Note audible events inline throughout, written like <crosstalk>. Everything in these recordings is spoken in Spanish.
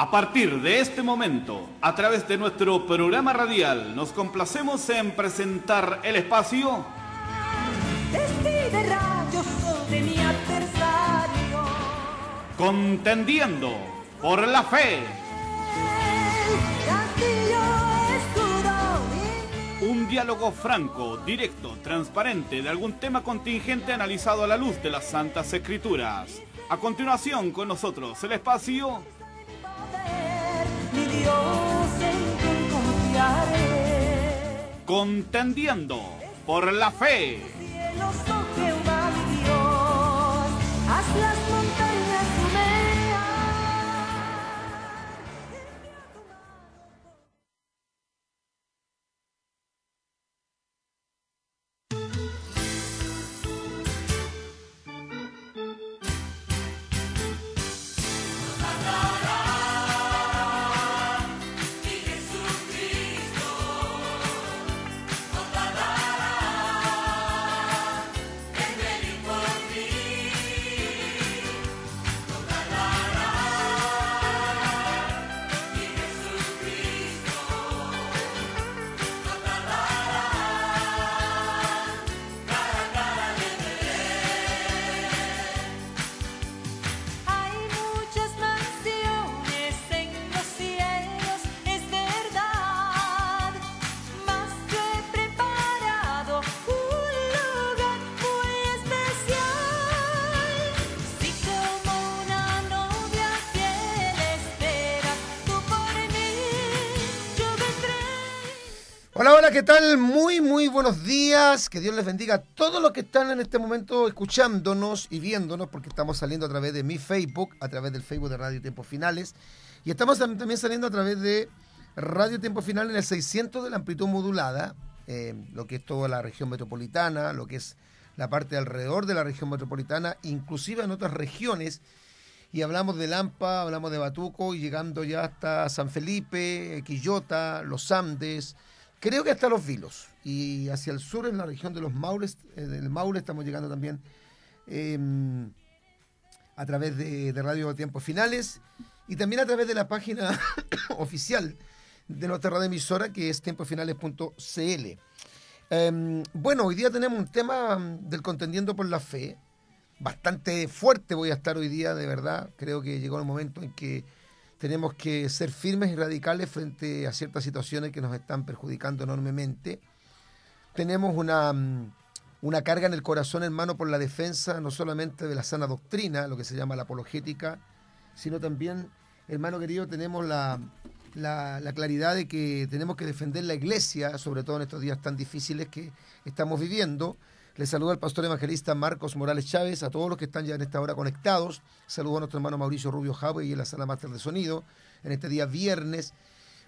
A partir de este momento, a través de nuestro programa radial, nos complacemos en presentar el espacio Contendiendo por la fe. Un diálogo franco, directo, transparente de algún tema contingente analizado a la luz de las Santas Escrituras. A continuación con nosotros el espacio Contendiendo por la fe. ¿Qué tal? Muy, muy buenos días. Que Dios les bendiga a todos los que están en este momento escuchándonos y viéndonos, porque estamos saliendo a través de mi Facebook, a través del Facebook de Radio Tiempos Finales. Y estamos también saliendo a través de Radio Tiempo Final en el 600 de la amplitud modulada, eh, lo que es toda la región metropolitana, lo que es la parte alrededor de la región metropolitana, inclusive en otras regiones. Y hablamos de Lampa, hablamos de Batuco y llegando ya hasta San Felipe, Quillota, Los Andes, creo que hasta los Vilos. Y hacia el sur, en la región de los Maules, eh, del Maule, estamos llegando también em, a través de, Radio Tiempos Finales y también a través de la página <coughs> oficial de nuestra radio emisora, que es tiemposfinales.cl. Em, bueno, hoy día tenemos un tema mm, del contendiendo por la fe. Bastante fuerte voy a estar hoy día, de verdad. Creo que llegó el momento en que tenemos que ser firmes y radicales frente a ciertas situaciones que nos están perjudicando enormemente. Tenemos una, mm, una carga en el corazón, hermano, por la defensa no solamente de la sana doctrina, lo que se llama la apologética, sino también, hermano querido, tenemos la, la, la, claridad de que tenemos que defender la iglesia, sobre todo en estos días tan difíciles que estamos viviendo. Les saludo al pastor evangelista Marcos Morales Chávez, a todos los que están ya en esta hora conectados. Saludo a nuestro hermano Mauricio Rubio Jave y en la sala máster de sonido en este día viernes.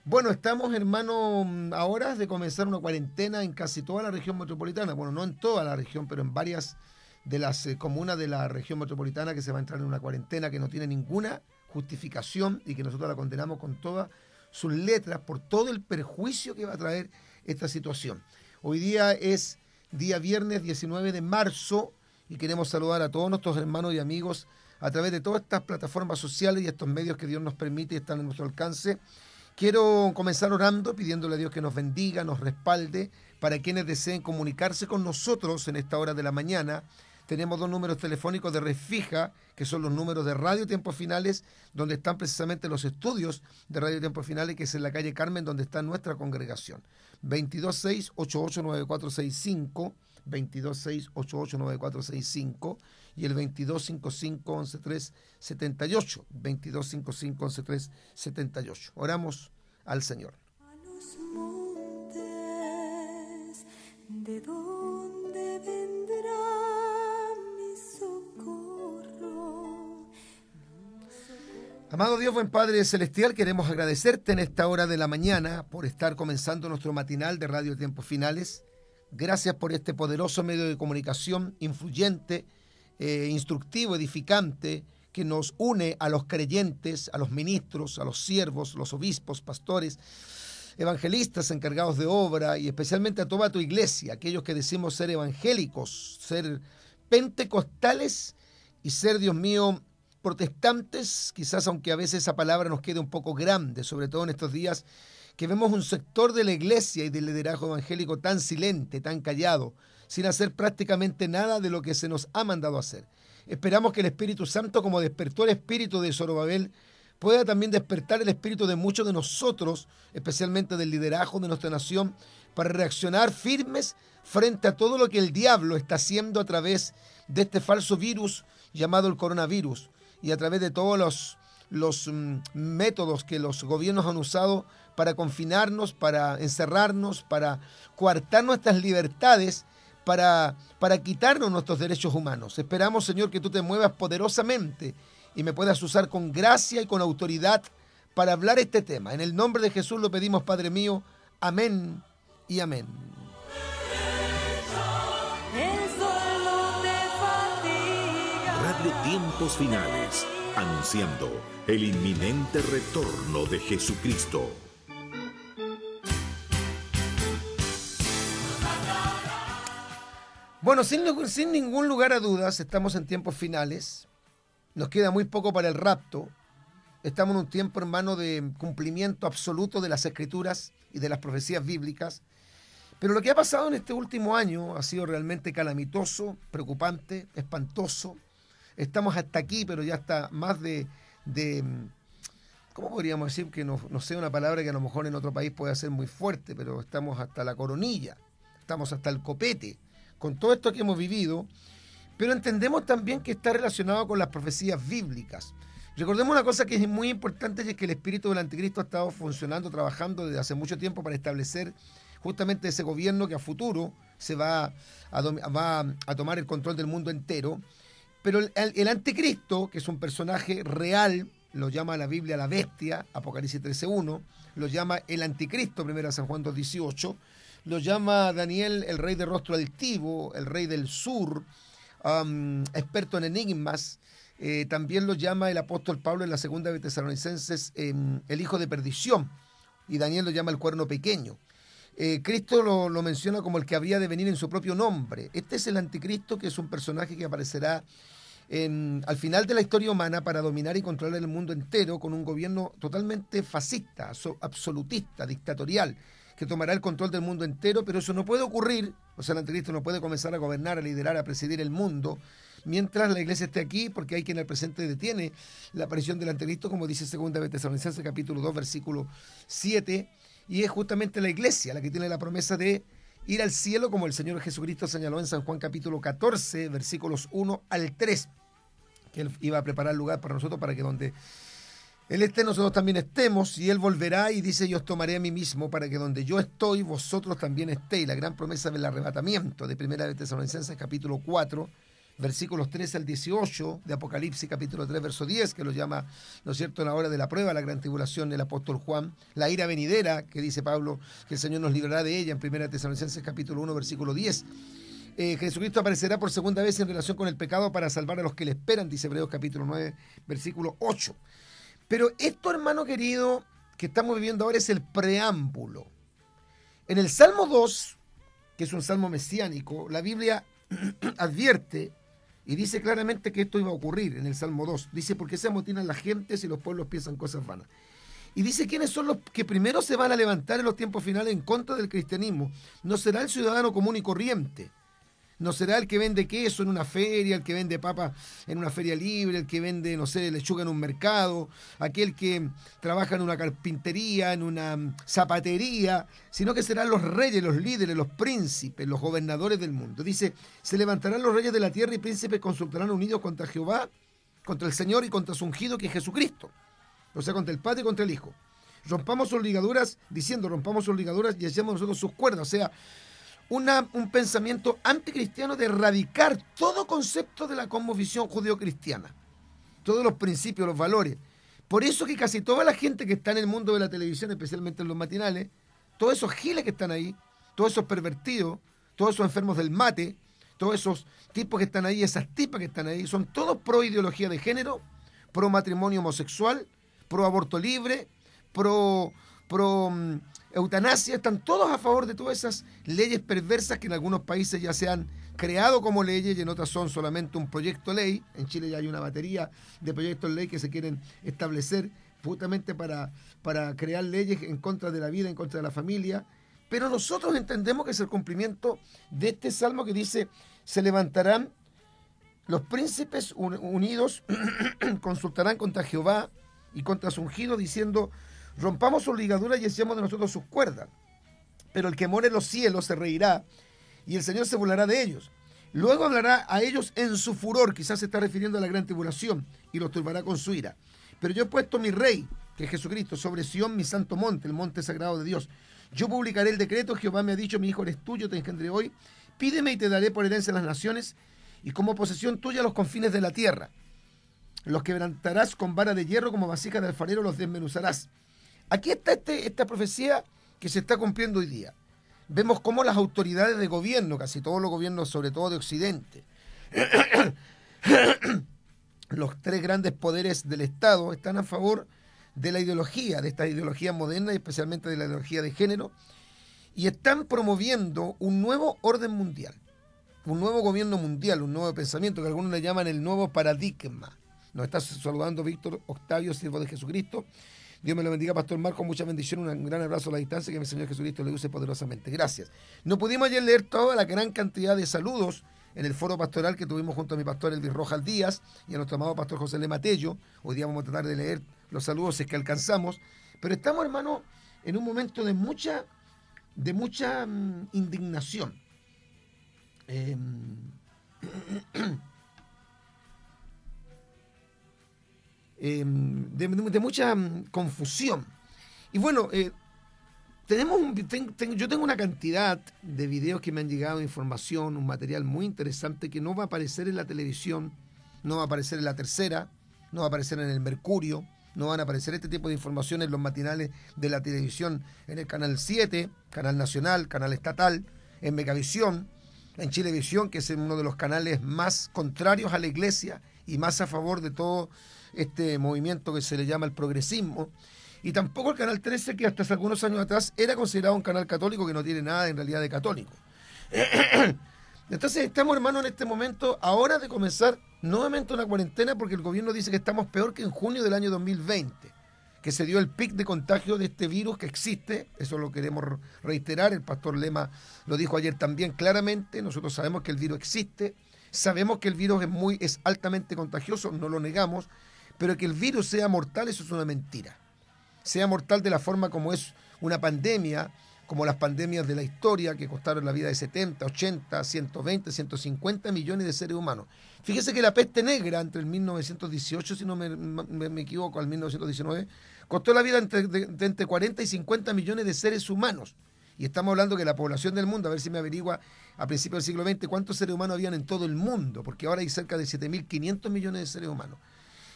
Bueno, estamos, hermano, a horas de comenzar una cuarentena en casi toda la región metropolitana. Bueno, no en toda la región, pero en varias de las eh, comunas de la región metropolitana que se va a entrar en una cuarentena que no tiene ninguna justificación y que nosotros la condenamos con todas sus letras por todo el perjuicio que va a traer esta situación. Hoy día es día viernes 19 de marzo y queremos saludar a todos nuestros hermanos y amigos a través de todas estas plataformas sociales y estos medios que Dios nos permite y están a nuestro alcance. Quiero comenzar orando, pidiéndole a Dios que nos bendiga, nos respalde, para quienes deseen comunicarse con nosotros en esta hora de la mañana tenemos dos números telefónicos de refija, que son los números de Radio Tiempos Finales, donde están precisamente los estudios de Radio Tiempos Finales, que es en la calle Carmen, donde está nuestra congregación. 226-889465, 226-889465 y el 2255-11378, 2255-11378. Oramos al Señor. A los montes, ¿de Amado Dios, buen Padre Celestial, queremos agradecerte en esta hora de la mañana por estar comenzando nuestro matinal de Radio Tiempos Finales. Gracias por este poderoso medio de comunicación, influyente, eh, instructivo, edificante, que nos une a los creyentes, a los ministros, a los siervos, los obispos, pastores, evangelistas encargados de obra y especialmente a toda tu iglesia, aquellos que decimos ser evangélicos, ser pentecostales y ser, Dios mío, protestantes, quizás aunque a veces esa palabra nos quede un poco grande, sobre todo en estos días que vemos un sector de la iglesia y del liderazgo evangélico tan silente, tan callado, sin hacer prácticamente nada de lo que se nos ha mandado hacer. Esperamos que el Espíritu Santo, como despertó el espíritu de Zorobabel, pueda también despertar el espíritu de muchos de nosotros, especialmente del liderazgo de nuestra nación, para reaccionar firmes frente a todo lo que el diablo está haciendo a través de este falso virus llamado el coronavirus y a través de todos los, los mm, métodos que los gobiernos han usado para confinarnos, para encerrarnos, para coartar nuestras libertades, para, para quitarnos nuestros derechos humanos. Esperamos, Señor, que tú te muevas poderosamente y me puedas usar con gracia y con autoridad para hablar este tema. En el nombre de Jesús lo pedimos, Padre mío. Amén y amén. Tiempos Finales, anunciando el inminente retorno de Jesucristo. Bueno, sin, sin ningún lugar a dudas, estamos en tiempos finales. Nos queda muy poco para el rapto. Estamos en un tiempo, hermano, de cumplimiento absoluto de las escrituras y de las profecías bíblicas. Pero lo que ha pasado en este último año ha sido realmente calamitoso, preocupante, espantoso. Estamos hasta aquí, pero ya está más de, ¿cómo podríamos decir? Que no, no sea una palabra que a lo mejor en otro país puede ser muy fuerte, pero estamos hasta la coronilla, estamos hasta el copete con todo esto que hemos vivido, pero entendemos también que está relacionado con las profecías bíblicas. Recordemos una cosa que es muy importante y es que el espíritu del anticristo ha estado funcionando, trabajando desde hace mucho tiempo para establecer justamente ese gobierno que a futuro se va a tomar el control del mundo entero. Pero el, anticristo, que es un personaje real, lo llama la Biblia la bestia, Apocalipsis 13.1, lo llama el anticristo, 1 San Juan 2.18, lo llama Daniel el rey de rostro altivo, el rey del sur, experto en enigmas. Eh, también lo llama el apóstol Pablo en la segunda de Tesalonicenses el hijo de perdición. Y Daniel lo llama el cuerno pequeño. Eh, Cristo lo, menciona como el que habría de venir en su propio nombre. Este es el anticristo, que es un personaje que aparecerá al final de la historia humana para dominar y controlar el mundo entero con un gobierno totalmente fascista, absolutista, dictatorial que tomará el control del mundo entero, pero eso no puede ocurrir, o sea, el anticristo no puede comenzar a gobernar, a liderar, a presidir el mundo, mientras la iglesia esté aquí, porque hay quien al presente detiene la aparición del anticristo, como dice 2 de Tesalonicenses capítulo 2, versículo 7, y es justamente la iglesia la que tiene la promesa de ir al cielo, como el Señor Jesucristo señaló en San Juan capítulo 14, versículos 1 al 3, que él iba a preparar lugar para nosotros para que donde él esté, nosotros también estemos, y Él volverá y dice, yo os tomaré a mí mismo para que donde yo estoy, vosotros también estéis. La gran promesa del arrebatamiento de Primera de Tesalonicenses capítulo 4, versículos 13 al 18, de Apocalipsis capítulo 3, verso 10, que lo llama, ¿no es cierto?, en la hora de la prueba, la gran tribulación del apóstol Juan, la ira venidera, que dice Pablo, que el Señor nos librará de ella en Primera de Tesalonicenses capítulo 1, versículo 10. Eh, Jesucristo aparecerá por segunda vez en relación con el pecado para salvar a los que le esperan, dice Hebreos capítulo 9, versículo 8. Pero esto, hermano querido, que estamos viviendo ahora es el preámbulo. En el Salmo 2, que es un salmo mesiánico, la Biblia <clears throat> advierte y dice claramente que esto iba a ocurrir en el Salmo 2. Dice, porque se amotinan las gentes y los pueblos piensan cosas vanas. Y dice quiénes son los que primero se van a levantar en los tiempos finales en contra del cristianismo. No será el ciudadano común y corriente, no será el que vende queso en una feria, el que vende papa en una feria libre, el que vende, no sé, lechuga en un mercado, aquel que trabaja en una carpintería, en una mm, zapatería, sino que serán los reyes, los líderes, los príncipes, los gobernadores del mundo. Dice, se levantarán los reyes de la tierra y príncipes consultarán unidos contra Jehová, contra el Señor y contra su ungido que es Jesucristo. O sea, contra el Padre y contra el Hijo. Rompamos sus ligaduras, diciendo, rompamos sus ligaduras y echemos nosotros sus cuerdas. O sea, un pensamiento anticristiano de erradicar todo concepto de la cosmovisión judío-cristiana, todos los principios, los valores. Por eso que casi toda la gente que está en el mundo de la televisión, especialmente en los matinales, todos esos giles que están ahí, todos esos pervertidos, todos esos enfermos del mate, todos esos tipos que están ahí, esas tipas que están ahí, son todos pro ideología de género, pro matrimonio homosexual, pro aborto libre, pro, pro mm, eutanasia, están todos a favor de todas esas leyes perversas que en algunos países ya se han creado como leyes y en otras son solamente un proyecto ley. En Chile ya hay una batería de proyectos ley que se quieren establecer justamente para, para crear leyes en contra de la vida, en contra de la familia. Pero nosotros entendemos que es el cumplimiento de este salmo que dice, se levantarán los príncipes unidos, <clears throat> consultarán contra Jehová y contra su ungido, diciendo, rompamos sus ligaduras y echemos de nosotros sus cuerdas. Pero el que more en los cielos se reirá y el Señor se burlará de ellos. Luego hablará a ellos en su furor, quizás se está refiriendo a la gran tribulación, y los turbará con su ira. Pero yo he puesto mi rey, que es Jesucristo, sobre Sión, mi santo monte, el monte sagrado de Dios. Yo publicaré el decreto, Jehová me ha dicho, mi hijo eres tuyo, te engendré hoy. Pídeme y te daré por herencia las naciones, y como posesión tuya los confines de la tierra. Los quebrantarás con vara de hierro, como vasija de alfarero los desmenuzarás. Aquí está este, esta profecía que se está cumpliendo hoy día. Vemos cómo las autoridades de gobierno, casi todos los gobiernos, sobre todo de Occidente, <coughs> los tres grandes poderes del Estado están a favor de la ideología, de esta ideología moderna y especialmente de la ideología de género, y están promoviendo un nuevo orden mundial, un nuevo gobierno mundial, un nuevo pensamiento que algunos le llaman el nuevo paradigma. Nos está saludando Víctor Octavio, siervo de Jesucristo. Dios me lo bendiga, Pastor Marco. Mucha bendición, un gran abrazo a la distancia, que mi Señor Jesucristo le use poderosamente. Gracias. No pudimos ayer leer toda la gran cantidad de saludos en el foro pastoral que tuvimos junto a mi pastor Elvis Rojas Díaz y a nuestro amado pastor José Le Matello. Hoy día vamos a tratar de leer los saludos si es que alcanzamos. Pero estamos, hermano, en un momento de mucha, de mucha mm, indignación. Em, <clears throat> em, de, mucha mm, confusión. Y bueno, eh, tenemos yo tengo una cantidad de videos que me han llegado, información, un material muy interesante que no va a aparecer en la televisión, no va a aparecer en la tercera, no va a aparecer en el Mercurio, no van a aparecer este tipo de información en los matinales de la televisión, en el canal 7, canal nacional, canal estatal, en Megavisión, en Chilevisión, que es uno de los canales más contrarios a la iglesia y más a favor de todo este movimiento que se le llama el progresismo. Y tampoco el Canal 13, que hasta hace algunos años atrás era considerado un canal católico que no tiene nada en realidad de católico. <clears throat> Entonces estamos, hermanos, en este momento, ahora de comenzar nuevamente una cuarentena, porque el gobierno dice que estamos peor que en junio del año 2020, que se dio el pic de contagio de este virus que existe, eso lo queremos reiterar, el pastor Lema lo dijo ayer también claramente, nosotros sabemos que el virus existe, sabemos que el virus es, muy, es altamente contagioso, no lo negamos, pero que el virus sea mortal, eso es una mentira sea mortal de la forma como es una pandemia, como las pandemias de la historia que costaron la vida de 70, 80, 120, 150 millones de seres humanos. Fíjese que la peste negra entre el 1918, si no me, equivoco, al 1919, costó la vida entre, de, entre 40 y 50 millones de seres humanos. Y estamos hablando que la población del mundo, a ver si me averigua a principios del siglo XX cuántos seres humanos habían en todo el mundo, porque ahora hay cerca de 7.500 millones de seres humanos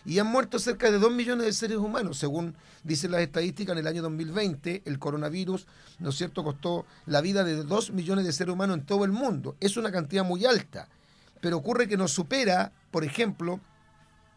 y han muerto cerca de 2 millones de seres humanos, según dicen las estadísticas, en el año 2020 el coronavirus, ¿no es cierto?, costó la vida de 2 millones de seres humanos en todo el mundo. Es una cantidad muy alta, pero ocurre que nos supera, por ejemplo,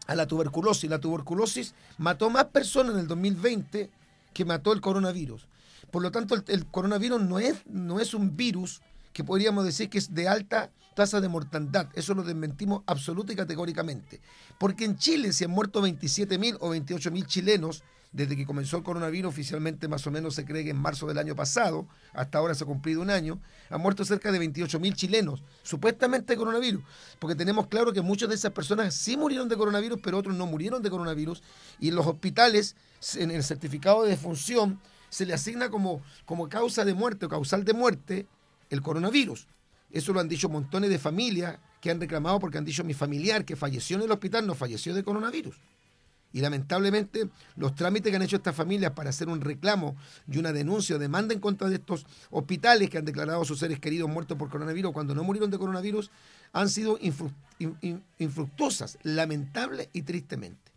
a la tuberculosis. La tuberculosis mató más personas en el 2020 que mató el coronavirus. Por lo tanto, el, coronavirus no es, no es un virus que podríamos decir que es de alta tasa de mortandad. Eso lo desmentimos absoluta y categóricamente. Porque en Chile se han muerto 27.000 o 28.000 chilenos desde que comenzó el coronavirus, oficialmente más o menos se cree que en marzo del año pasado, hasta ahora se ha cumplido un año, han muerto cerca de 28.000 chilenos, supuestamente de coronavirus, porque tenemos claro que muchas de esas personas sí murieron de coronavirus, pero otros no murieron de coronavirus, y en los hospitales, en el certificado de defunción, se le asigna como, como causa de muerte o causal de muerte el coronavirus. Eso lo han dicho montones de familias que han reclamado porque han dicho mi familiar que falleció en el hospital no falleció de coronavirus. Y lamentablemente los trámites que han hecho estas familias para hacer un reclamo y una denuncia o demanda en contra de estos hospitales que han declarado a sus seres queridos muertos por coronavirus cuando no murieron de coronavirus han sido infructuosas, lamentable y tristemente.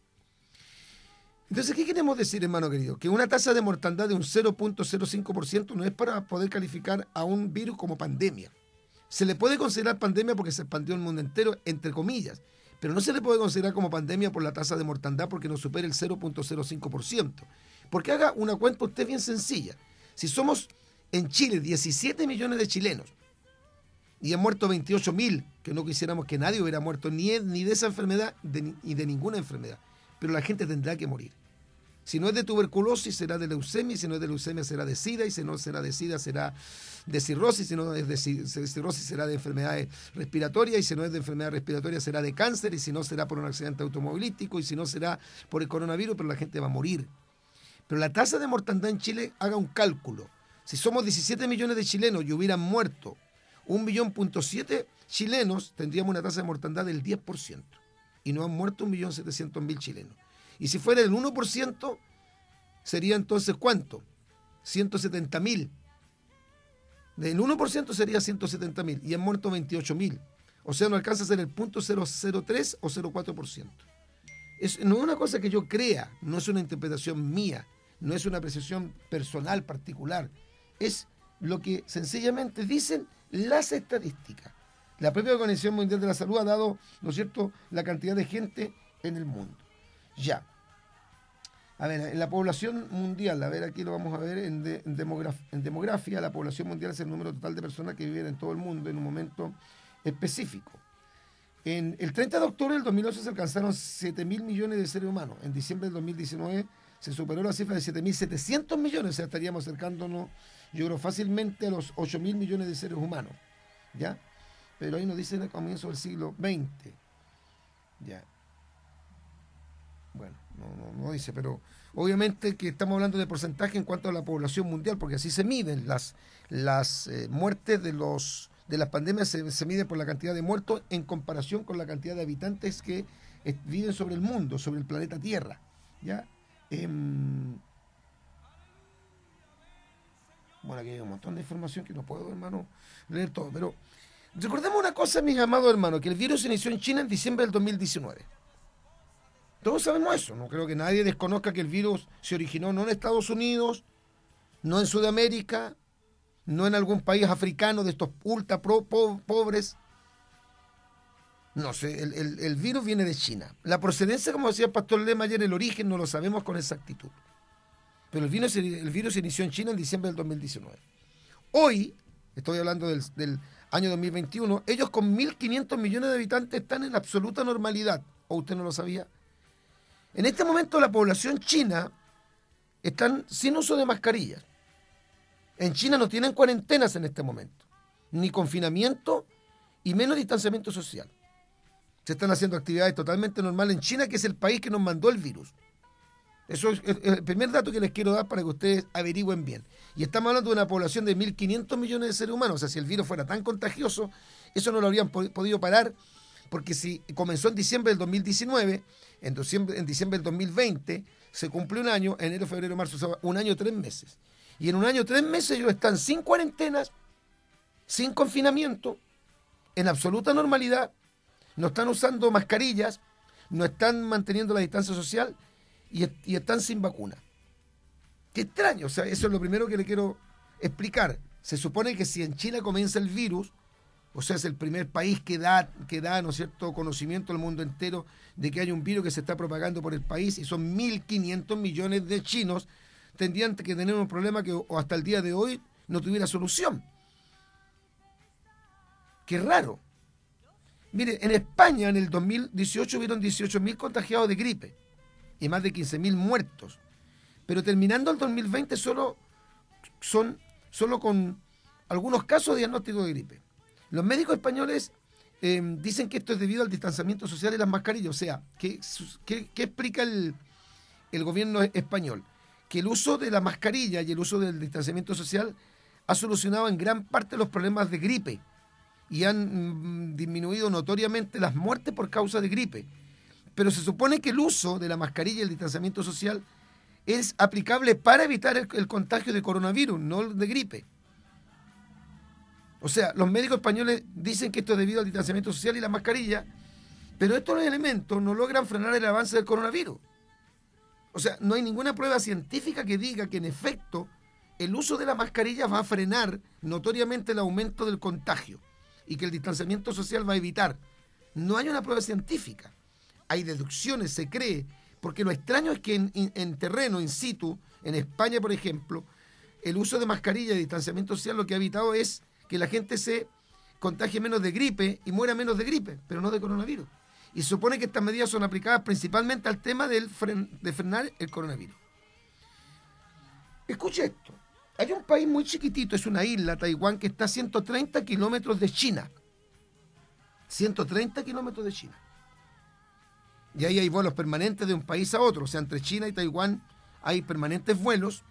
Entonces, ¿qué queremos decir, hermano querido? Que una tasa de mortandad de un 0.05% no es para poder calificar a un virus como pandemia. Se le puede considerar pandemia porque se expandió el mundo entero, entre comillas, pero no se le puede considerar como pandemia por la tasa de mortandad porque no supera el 0.05%. Porque haga una cuenta usted bien sencilla. Si somos en Chile 17 millones de chilenos Y han muerto 28.000, que no quisiéramos que nadie hubiera muerto ni de esa enfermedad ni de ninguna enfermedad. Pero la gente tendrá que morir. Si no es de tuberculosis, será de leucemia, si no es de leucemia, será de SIDA, y si no será de SIDA, será de cirrosis, si no es de cirrosis, será de enfermedades respiratorias, y si no es de enfermedad respiratoria, será de cáncer, y si no, será por un accidente automovilístico, y si no, será por el coronavirus, pero la gente va a morir. Pero la tasa de mortandad en Chile, haga un cálculo. Si somos 17 millones de chilenos y hubieran muerto un millón punto siete chilenos, tendríamos una tasa de mortandad del 10%. Y no han muerto un millón setecientos mil chilenos. Y si fuera el 1%, sería entonces cuánto? 170 mil. Del 1% sería 170 mil y han muerto 28 mil. O sea, no alcanza a ser el punto 003 o 0,4%. Es, no es una cosa que yo crea, no es una interpretación mía, no es una apreciación personal particular. Es lo que sencillamente dicen las estadísticas. La propia Organización Mundial de la Salud ha dado, ¿no es cierto?, la cantidad de gente en el mundo. Ya. A ver, en la población mundial, a ver, aquí lo vamos a ver en, demografía, la población mundial es el número total de personas que viven en todo el mundo en un momento específico. En el 30 de octubre del 2011 se alcanzaron 7 mil millones de seres humanos. En diciembre del 2019 se superó la cifra de 7.700 millones, o sea, estaríamos acercándonos, yo creo, fácilmente a los 8 mil millones de seres humanos. ¿Ya? Pero ahí nos dicen el comienzo del siglo XX. ¿Ya? Bueno, no, no, dice, pero obviamente que estamos hablando de porcentaje en cuanto a la población mundial, porque así se miden las, las eh, muertes de los de las pandemias se, se mide por la cantidad de muertos en comparación con la cantidad de habitantes que viven sobre el mundo, sobre el planeta Tierra. ¿ya? Em, bueno, aquí hay un montón de información que no puedo, hermano, leer todo, pero recordemos una cosa, mis amados hermanos, que el virus inició en China en diciembre del 2019. Todos sabemos eso, no creo que nadie desconozca que el virus se originó no en Estados Unidos, no en Sudamérica, no en algún país africano de estos ultra pobres. No sé, el, virus viene de China. La procedencia, como decía el pastor Lema ayer, el origen no lo sabemos con exactitud. Pero el virus, el virus se inició en China en diciembre del 2019. Hoy, estoy hablando del, del año 2021, ellos con 1.500 millones de habitantes están en absoluta normalidad. ¿O usted no lo sabía? En este momento la población china están sin uso de mascarillas. En China no tienen cuarentenas en este momento, ni confinamiento y menos distanciamiento social. Se están haciendo actividades totalmente normales en China, que es el país que nos mandó el virus. Eso es el primer dato que les quiero dar para que ustedes averigüen bien. Y estamos hablando de una población de 1.500 millones de seres humanos. O sea, si el virus fuera tan contagioso, eso no lo habrían podido parar porque si comenzó en diciembre del 2019, en diciembre, en del 2020 se cumplió un año, enero, febrero, marzo, un año, tres meses. Y en un año, tres meses ellos están sin cuarentenas, sin confinamiento, en absoluta normalidad, no están usando mascarillas, no están manteniendo la distancia social y, y están sin vacuna. Qué extraño, o sea, eso es lo primero que le quiero explicar. Se supone que si en China comienza el virus, o sea, es el primer país que da, que ¿no cierto?, conocimiento al mundo entero de que hay un virus que se está propagando por el país y son 1.500 millones de chinos, tendrían que tener un problema que hasta el día de hoy no tuviera solución. Qué raro. Mire, en España en el 2018 hubieron 18.000 contagiados de gripe y más de 15.000 muertos. Pero terminando el 2020 solo son solo con algunos casos de diagnóstico de gripe. Los médicos españoles em, dicen que esto es debido al distanciamiento social y las mascarillas. O sea, ¿qué, explica el, gobierno español? Que el uso de la mascarilla y el uso del distanciamiento social ha solucionado en gran parte los problemas de gripe y han mm, disminuido notoriamente las muertes por causa de gripe. Pero se supone que el uso de la mascarilla y el distanciamiento social es aplicable para evitar el contagio de coronavirus, no de gripe. O sea, los médicos españoles dicen que esto es debido al distanciamiento social y la mascarilla, pero estos elementos no logran frenar el avance del coronavirus. O sea, no hay ninguna prueba científica que diga que en efecto el uso de la mascarilla va a frenar notoriamente el aumento del contagio y que el distanciamiento social va a evitar. No hay una prueba científica. Hay deducciones, se cree, porque lo extraño es que en, en terreno, in situ, en España, por ejemplo, el uso de mascarilla y distanciamiento social lo que ha evitado es que la gente se contagie menos de gripe y muera menos de gripe, pero no de coronavirus. Y se supone que estas medidas son aplicadas principalmente al tema del de frenar el coronavirus. Escuche esto. Hay un país muy chiquitito, es una isla, Taiwán, que está a 130 kilómetros de China. 130 kilómetros de China. Y ahí hay vuelos permanentes de un país a otro. O sea, entre China y Taiwán hay permanentes vuelos.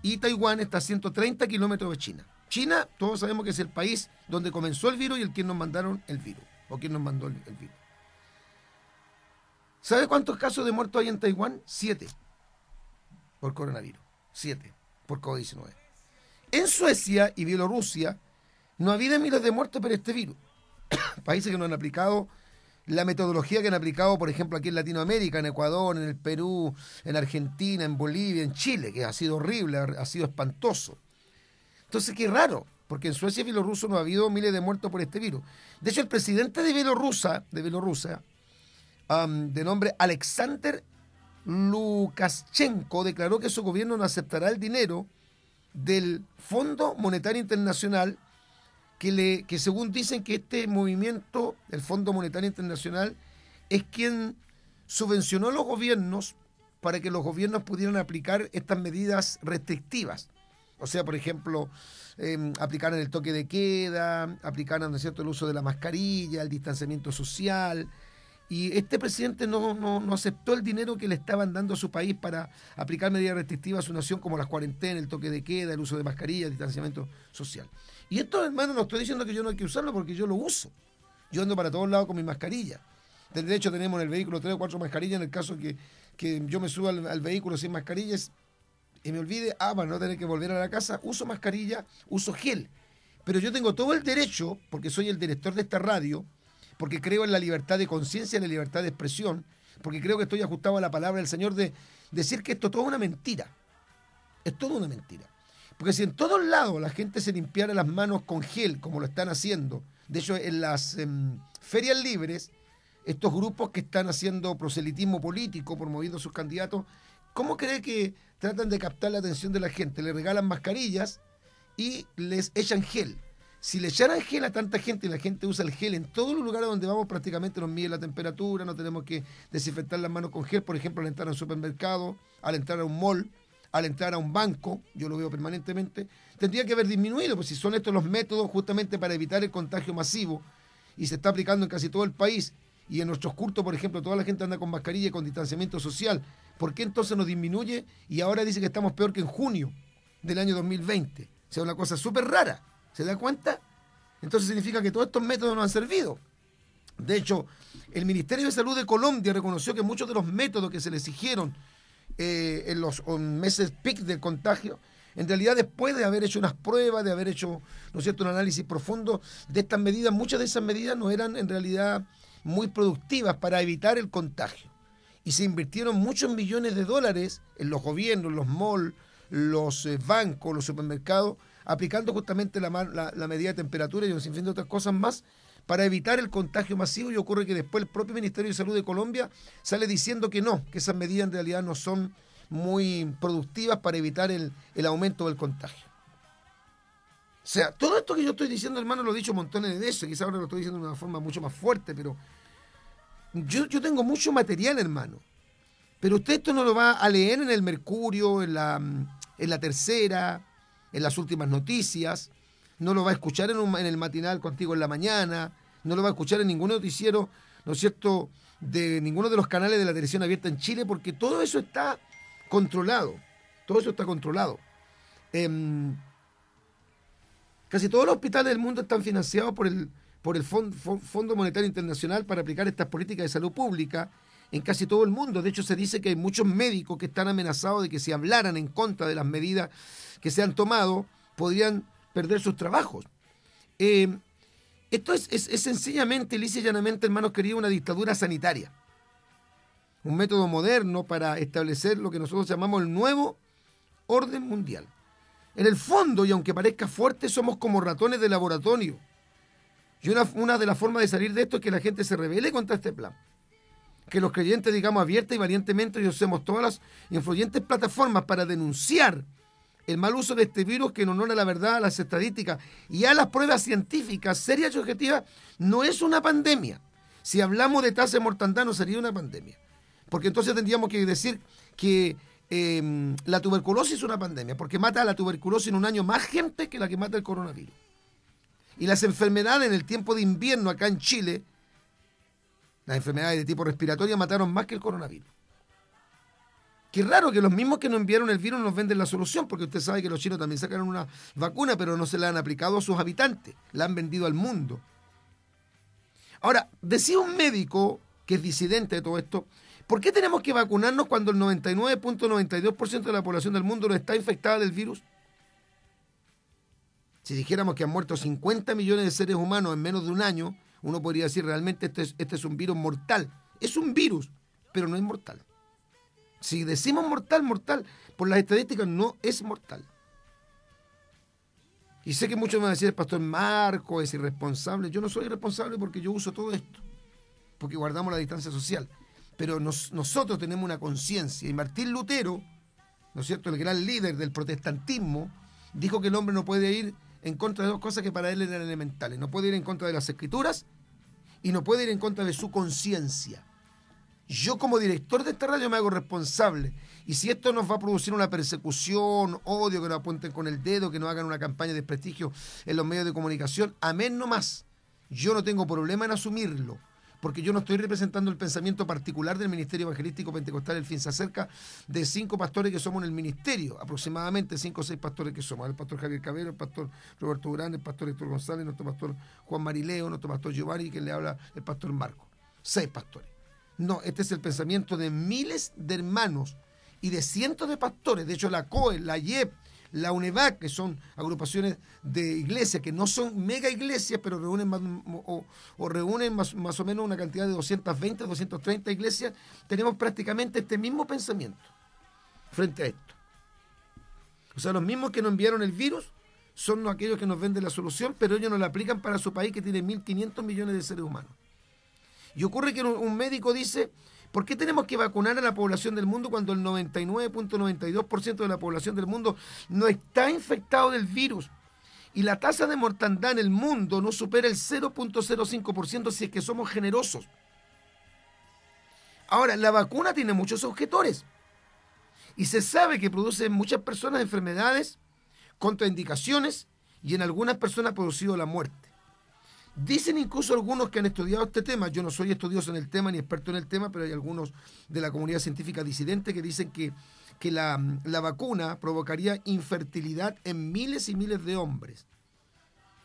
Y Taiwán está a 130 kilómetros de China. China, todos sabemos que es el país donde comenzó el virus y el quien nos mandaron el virus. O quien nos mandó el, virus. ¿Sabe cuántos casos de muertos hay en Taiwán? Siete. Por coronavirus. Siete. Por COVID-19. En Suecia y Bielorrusia no ha habido miles de muertos por este virus. <coughs> Países que no han aplicado la metodología que han aplicado, por ejemplo, aquí en Latinoamérica, en Ecuador, en el Perú, en Argentina, en Bolivia, en Chile, que ha sido horrible, ha sido espantoso. Entonces, qué raro, porque en Suecia y Bielorrusia no ha habido miles de muertos por este virus. De hecho, el presidente de Bielorrusia, de Bielorrusia, de nombre Alexander Lukashenko, declaró que su gobierno no aceptará el dinero del Fondo Monetario Internacional que, que según dicen que este movimiento, el Fondo Monetario Internacional, es quien subvencionó a los gobiernos para que los gobiernos pudieran aplicar estas medidas restrictivas. O sea, por ejemplo, eh, aplicaran el toque de queda, aplicaran ¿no cierto? el uso de la mascarilla, el distanciamiento social. Y este presidente no, no, no, aceptó el dinero que le estaban dando a su país para aplicar medidas restrictivas a su nación, como las cuarentenas, el toque de queda, el uso de mascarilla, el distanciamiento social. Y esto, hermano, no estoy diciendo que yo no hay que usarlo porque yo lo uso. Yo ando para todos lados con mi mascarilla. De hecho, tenemos en el vehículo tres o cuatro mascarillas en el caso que, que yo me suba al, vehículo sin mascarillas y me olvide, ah, para no tener que volver a la casa, uso mascarilla, uso gel. Pero yo tengo todo el derecho, porque soy el director de esta radio, porque creo en la libertad de conciencia, en la libertad de expresión, porque creo que estoy ajustado a la palabra del Señor de decir que esto es toda una mentira. Es toda una mentira. Porque si en todos lados la gente se limpiara las manos con gel, como lo están haciendo, de hecho en las em, ferias libres, estos grupos que están haciendo proselitismo político, promoviendo sus candidatos, ¿cómo cree que tratan de captar la atención de la gente? Le regalan mascarillas y les echan gel. Si le echaran gel a tanta gente y la gente usa el gel en todos los lugares donde vamos prácticamente nos mide la temperatura, no tenemos que desinfectar las manos con gel, por ejemplo, al entrar a un supermercado, al entrar a un mall, al entrar a un banco, yo lo veo permanentemente, tendría que haber disminuido, pues si son estos los métodos justamente para evitar el contagio masivo y se está aplicando en casi todo el país y en nuestros curtos, por ejemplo, toda la gente anda con mascarilla y con distanciamiento social, ¿por qué entonces nos disminuye y ahora dice que estamos peor que en junio del año 2020? O sea, una cosa súper rara, ¿se da cuenta? Entonces significa que todos estos métodos no han servido. De hecho, el Ministerio de Salud de Colombia reconoció que muchos de los métodos que se le exigieron eh, en los meses pic del contagio, en realidad después de haber hecho unas pruebas, de haber hecho, ¿no un análisis profundo de estas medidas, muchas de esas medidas no eran en realidad muy productivas para evitar el contagio. Y se invirtieron muchos millones de dólares en los gobiernos, los malls, los eh, bancos, los supermercados, aplicando justamente la, medida de temperatura y un sinfín de otras cosas más para evitar el contagio masivo y ocurre que después el propio Ministerio de Salud de Colombia sale diciendo que no, que esas medidas en realidad no son muy productivas para evitar el, aumento del contagio. O sea, todo esto que yo estoy diciendo, hermano, lo he dicho montones de veces, quizás ahora lo estoy diciendo de una forma mucho más fuerte, pero yo, yo tengo mucho material, hermano. Pero usted esto no lo va a leer en el Mercurio, en la, en la tercera, en las últimas noticias no lo va a escuchar en, el matinal contigo en la mañana, no lo va a escuchar en ningún noticiero, ¿no es cierto?, de ninguno de los canales de la televisión abierta en Chile, porque todo eso está controlado, todo eso está controlado. Em, casi todos los hospitales del mundo están financiados por el, por el Fondo Monetario Internacional para aplicar estas políticas de salud pública en casi todo el mundo. De hecho, se dice que hay muchos médicos que están amenazados de que si hablaran en contra de las medidas que se han tomado, podrían perder sus trabajos. Eh, esto es, sencillamente, lisa llanamente, hermanos queridos, una dictadura sanitaria. Un método moderno para establecer lo que nosotros llamamos el nuevo orden mundial. En el fondo, y aunque parezca fuerte, somos como ratones de laboratorio. Y una, de las formas de salir de esto es que la gente se revele contra este plan. Que los creyentes, digamos, abierta y valientemente, y usemos todas las influyentes plataformas para denunciar el mal uso de este virus que en honor a la verdad, a las estadísticas y a las pruebas científicas serias y objetivas, no es una pandemia. Si hablamos de tasa de mortandad, no sería una pandemia. Porque entonces tendríamos que decir que em, la tuberculosis es una pandemia, porque mata a la tuberculosis en un año más gente que la que mata el coronavirus. Y las enfermedades en el tiempo de invierno acá en Chile, las enfermedades de tipo respiratorio mataron más que el coronavirus. Qué raro que los mismos que nos enviaron el virus nos venden la solución, porque usted sabe que los chinos también sacaron una vacuna, pero no se la han aplicado a sus habitantes, la han vendido al mundo. Ahora, decía un médico que es disidente de todo esto, ¿por qué tenemos que vacunarnos cuando el 99.92% de la población del mundo no está infectada del virus? Si dijéramos que han muerto 50 millones de seres humanos en menos de un año, uno podría decir realmente este es, este es un virus mortal. Es un virus, pero no es mortal. Si decimos mortal, mortal, por las estadísticas no es mortal. Y sé que muchos me van a decir, el pastor Marco es irresponsable. Yo no soy irresponsable porque yo uso todo esto, porque guardamos la distancia social. Pero nosotros tenemos una conciencia. Y Martín Lutero, ¿no es cierto?, el gran líder del protestantismo, dijo que el hombre no puede ir en contra de dos cosas que para él eran elementales. No puede ir en contra de las escrituras y no puede ir en contra de su conciencia. Yo como director de esta radio me hago responsable. Y si esto nos va a producir una persecución, odio, que nos apunten con el dedo, que nos hagan una campaña de prestigio en los medios de comunicación, amén no más. Yo no tengo problema en asumirlo, porque yo no estoy representando el pensamiento particular del Ministerio Evangelístico Pentecostal. El fin se acerca de cinco pastores que somos en el ministerio, aproximadamente cinco o seis pastores que somos. El pastor Javier Cabero, el pastor Roberto Durán, el pastor Héctor González, nuestro pastor Juan Marileo, nuestro pastor Giovanni, que le habla el pastor Marco. Seis pastores. No, este es el pensamiento de miles de hermanos y de cientos de pastores. De hecho, la COE, la IEP, la UNEVAC, que son agrupaciones de iglesias, que no son mega iglesias, pero reúnen más, o, reúnen más, más, o menos una cantidad de 220, 230 iglesias, tenemos prácticamente este mismo pensamiento frente a esto. O sea, los mismos que nos enviaron el virus son aquellos que nos venden la solución, pero ellos no la aplican para su país que tiene 1.500 millones de seres humanos. Y ocurre que un médico dice, ¿por qué tenemos que vacunar a la población del mundo cuando el 99.92% de la población del mundo no está infectado del virus? Y la tasa de mortandad en el mundo no supera el 0.05% si es que somos generosos. Ahora, la vacuna tiene muchos objetores. Y se sabe que produce en muchas personas enfermedades, contraindicaciones y en algunas personas ha producido la muerte. Dicen incluso algunos que han estudiado este tema, yo no soy estudioso en el tema ni experto en el tema, pero hay algunos de la comunidad científica disidente que dicen que, que la, la vacuna provocaría infertilidad en miles y miles de hombres.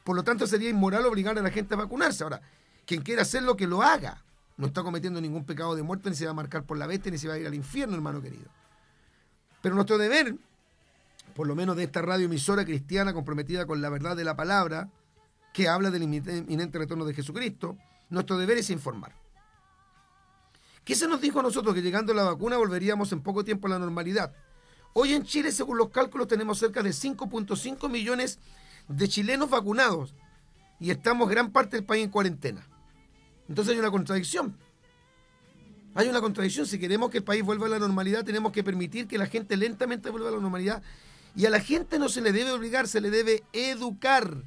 Por lo tanto, sería inmoral obligar a la gente a vacunarse. Ahora, quien quiera hacerlo, que lo haga. No está cometiendo ningún pecado de muerte, ni se va a marcar por la bestia, ni se va a ir al infierno, hermano querido. Pero nuestro deber, por lo menos de esta radio emisora cristiana comprometida con la verdad de la palabra, que habla del inminente retorno de Jesucristo, nuestro deber es informar. ¿Qué se nos dijo a nosotros? Que llegando la vacuna volveríamos en poco tiempo a la normalidad. Hoy en Chile, según los cálculos, tenemos cerca de 5.5 millones de chilenos vacunados y estamos gran parte del país en cuarentena. Entonces hay una contradicción. Hay una contradicción. Si queremos que el país vuelva a la normalidad, tenemos que permitir que la gente lentamente vuelva a la normalidad. Y a la gente no se le debe obligar, se le debe educar.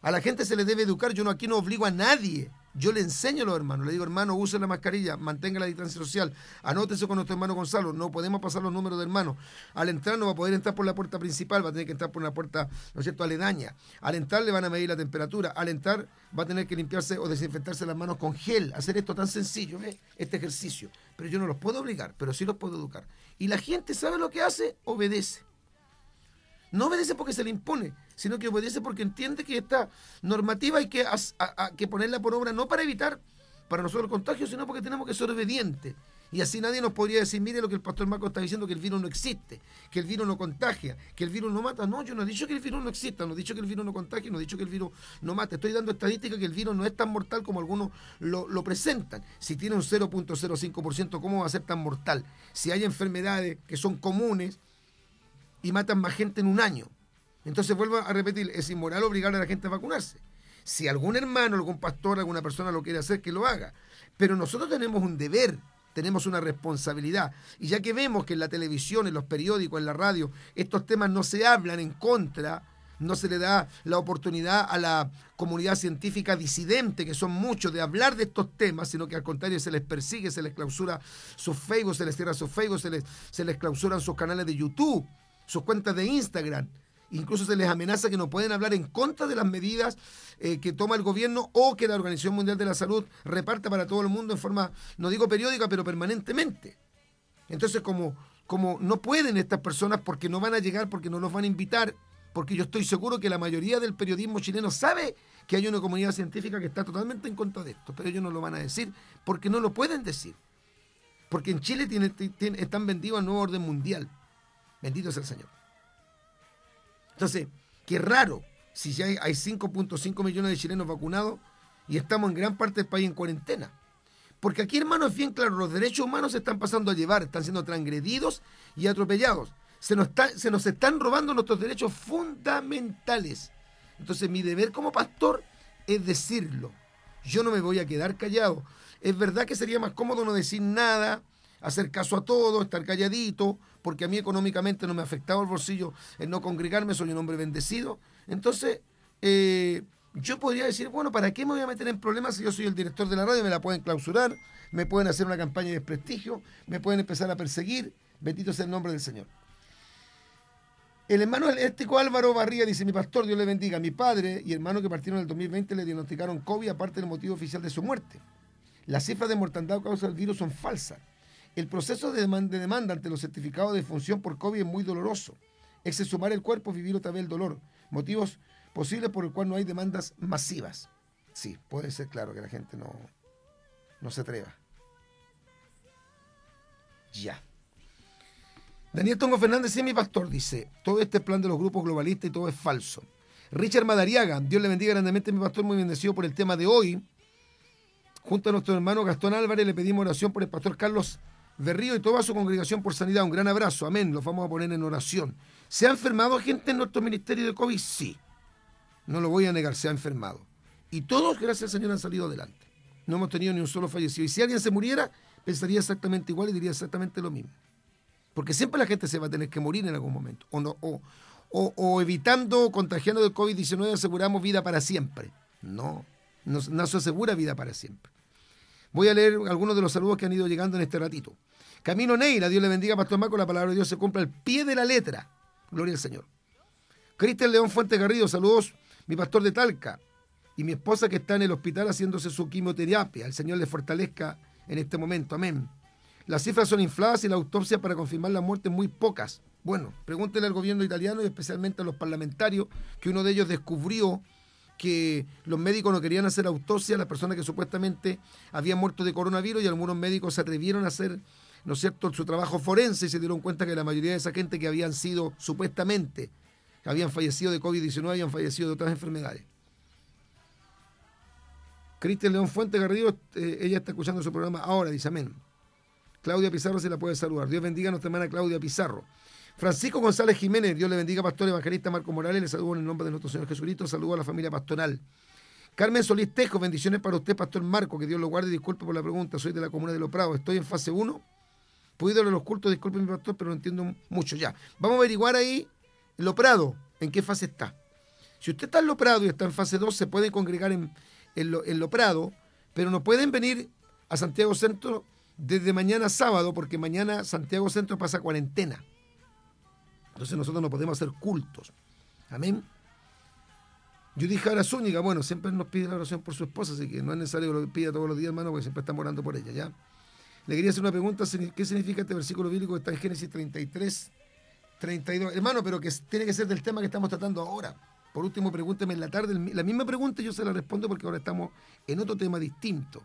A la gente se le debe educar. Yo no aquí no obligo a nadie. Yo le enseño a los hermanos. Le digo, hermano, use la mascarilla, mantenga la distancia social. Anótese con nuestro hermano Gonzalo. No podemos pasar los números de hermanos. Al entrar no va a poder entrar por la puerta principal, va a tener que entrar por una puerta, ¿no es cierto?, aledaña. Al entrar le van a medir la temperatura. Al entrar va a tener que limpiarse o desinfectarse las manos con gel. Hacer esto tan sencillo, ¿ve? este ejercicio. Pero yo no los puedo obligar, pero sí los puedo educar. Y la gente sabe lo que hace, obedece. No obedece porque se le impone, sino que obedece porque entiende que esta normativa hay que, que ponerla por obra no para evitar para nosotros el contagio, sino porque tenemos que ser obedientes. Y así nadie nos podría decir, mire lo que el pastor Marco está diciendo, que el virus no existe, que el virus no contagia, que el virus no mata. No, yo no he dicho que el virus no exista, no he dicho que el virus no contagie, no he dicho que el virus no mata. Estoy dando estadísticas que el virus no es tan mortal como algunos lo, lo presentan. Si tiene un 0.05%, ¿cómo va a ser tan mortal? Si hay enfermedades que son comunes, y matan más gente en un año. Entonces vuelvo a repetir, es inmoral obligar a la gente a vacunarse. Si algún hermano, algún pastor, alguna persona lo quiere hacer, que lo haga. Pero nosotros tenemos un deber, tenemos una responsabilidad. Y ya que vemos que en la televisión, en los periódicos, en la radio, estos temas no se hablan en contra, no se le da la oportunidad a la comunidad científica disidente, que son muchos, de hablar de estos temas, sino que al contrario se les persigue, se les clausura sus Facebook, se les cierra sus Facebook, se les, se les clausuran sus canales de YouTube, sus cuentas de Instagram. Incluso se les amenaza que no pueden hablar en contra de las medidas eh, que toma el gobierno o que la Organización Mundial de la Salud reparte para todo el mundo en forma, no digo periódica, pero permanentemente. Entonces, como, como no pueden estas personas porque no van a llegar, porque no los van a invitar, porque yo estoy seguro que la mayoría del periodismo chileno sabe que hay una comunidad científica que está totalmente en contra de esto, pero ellos no lo van a decir porque no lo pueden decir. Porque en Chile tiene, están vendidos al nuevo orden mundial. Bendito sea el Señor. Entonces, qué raro si ya hay, 5.5 millones de chilenos vacunados y estamos en gran parte del país en cuarentena. Porque aquí, hermano, es bien claro, los derechos humanos se están pasando a llevar, están siendo transgredidos y atropellados. Se nos, se nos están robando nuestros derechos fundamentales. Entonces, mi deber como pastor es decirlo. Yo no me voy a quedar callado. Es verdad que sería más cómodo no decir nada, hacer caso a todo, estar calladito, porque a mí económicamente no me ha afectado el bolsillo el no congregarme, soy un hombre bendecido. Entonces, eh, yo podría decir, bueno, ¿para qué me voy a meter en problemas si yo soy el director de la radio? Me la pueden clausurar, me pueden hacer una campaña de desprestigio, me pueden empezar a perseguir. Bendito sea el nombre del Señor. El hermano eléctrico Álvaro Barría dice, mi pastor, Dios le bendiga. Mi padre y hermano que partieron en el 2020 le diagnosticaron COVID, aparte del motivo oficial de su muerte. Las cifras de mortandad a causa del virus son falsas. El proceso de demanda, ante los certificados de función por COVID es muy doloroso. sumar el cuerpo, vivir otra vez el dolor. Motivos posibles por el cual no hay demandas masivas. Sí, puede ser claro que la gente no, no se atreva. Ya. Daniel Tongo Fernández, sí, mi pastor, dice, todo este plan de los grupos globalistas y todo es falso. Richard Madariaga, Dios le bendiga grandemente, mi pastor, muy bendecido por el tema de hoy. Junto a nuestro hermano Gastón Álvarez le pedimos oración por el pastor Carlos Berrío y toda su congregación por sanidad. Un gran abrazo, amén. Los vamos a poner en oración. ¿Se ha enfermado gente en nuestro ministerio de COVID? Sí. No lo voy a negar, se ha enfermado. Y todos, gracias al Señor, han salido adelante. No hemos tenido ni un solo fallecido. Y si alguien se muriera, pensaría exactamente igual y diría exactamente lo mismo. Porque siempre la gente se va a tener que morir en algún momento. O, no, o, o, evitando, contagiando del COVID-19, aseguramos vida para siempre. No, no, no se asegura vida para siempre. Voy a leer algunos de los saludos que han ido llegando en este ratito. Camino Neira, Dios le bendiga, Pastor Marco, la palabra de Dios se cumple al pie de la letra. Gloria al Señor. Cristian León Fuente Garrido, saludos, mi pastor de Talca y mi esposa que está en el hospital haciéndose su quimioterapia. El Señor le fortalezca en este momento. Amén. Las cifras son infladas y la autopsia para confirmar la muerte muy pocas. Bueno, pregúntele al gobierno italiano y especialmente a los parlamentarios que uno de ellos descubrió que los médicos no querían hacer autopsia a las personas que supuestamente habían muerto de coronavirus y algunos médicos se atrevieron a hacer ¿no es cierto?, su trabajo forense y se dieron cuenta que la mayoría de esa gente que habían sido supuestamente, que habían fallecido de COVID-19, habían fallecido de otras enfermedades. Cristian León Fuente Garrido, eh, ella está escuchando su programa ahora, dice amén. Claudia Pizarro se la puede saludar. Dios bendiga a nuestra hermana Claudia Pizarro. Francisco González Jiménez, Dios le bendiga, pastor evangelista Marco Morales, le saludo en el nombre de nuestro Señor Jesucristo, saludo a la familia pastoral. Carmen Solís Tejo, bendiciones para usted, pastor Marco, que Dios lo guarde disculpe por la pregunta, soy de la comuna de Los Prados, estoy en fase 1, pude los cultos, disculpe mi pastor, pero no entiendo mucho ya. Vamos a averiguar ahí Lo Prado, en qué fase está. Si usted está en Lo Prado y está en fase 2, se puede congregar en, lo, en lo Prado, pero no pueden venir a Santiago Centro desde mañana sábado, porque mañana Santiago Centro pasa cuarentena. Entonces nosotros no podemos hacer cultos. Amén. Yo dije a la Zúñiga, bueno, siempre nos pide la oración por su esposa, así que no es necesario que lo pida todos los días, hermano, porque siempre estamos orando por ella, ¿ya? Le quería hacer una pregunta, ¿qué significa este versículo bíblico que está en Génesis 33, 32? Hermano, pero que tiene que ser del tema que estamos tratando ahora. Por último, pregúnteme en la tarde, la misma pregunta yo se la respondo porque ahora estamos en otro tema distinto.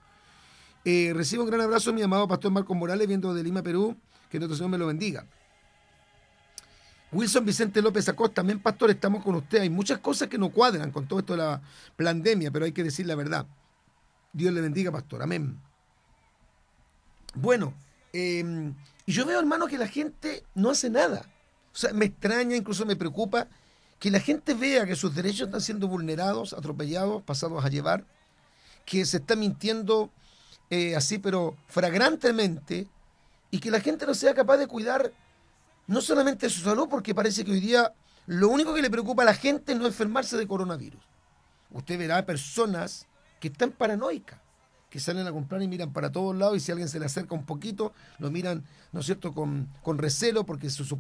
Eh, recibo un gran abrazo mi amado pastor Marcos Morales, viendo de Lima, Perú, que nuestro Señor me lo bendiga. Wilson Vicente López Acosta, también pastor, estamos con usted. Hay muchas cosas que no cuadran con todo esto de la pandemia, pero hay que decir la verdad. Dios le bendiga, pastor. Amén. Bueno, em, yo veo, hermano, que la gente no hace nada. O sea, me extraña, incluso me preocupa que la gente vea que sus derechos están siendo vulnerados, atropellados, pasados a llevar, que se está mintiendo eh, así, pero fragrantemente, y que la gente no sea capaz de cuidar no solamente su salud, porque parece que hoy día lo único que le preocupa a la gente es no enfermarse de coronavirus. Usted verá personas que están paranoicas, que salen a comprar y miran para todos lados y si alguien se le acerca un poquito, lo miran, ¿no es cierto?, con, con recelo porque su,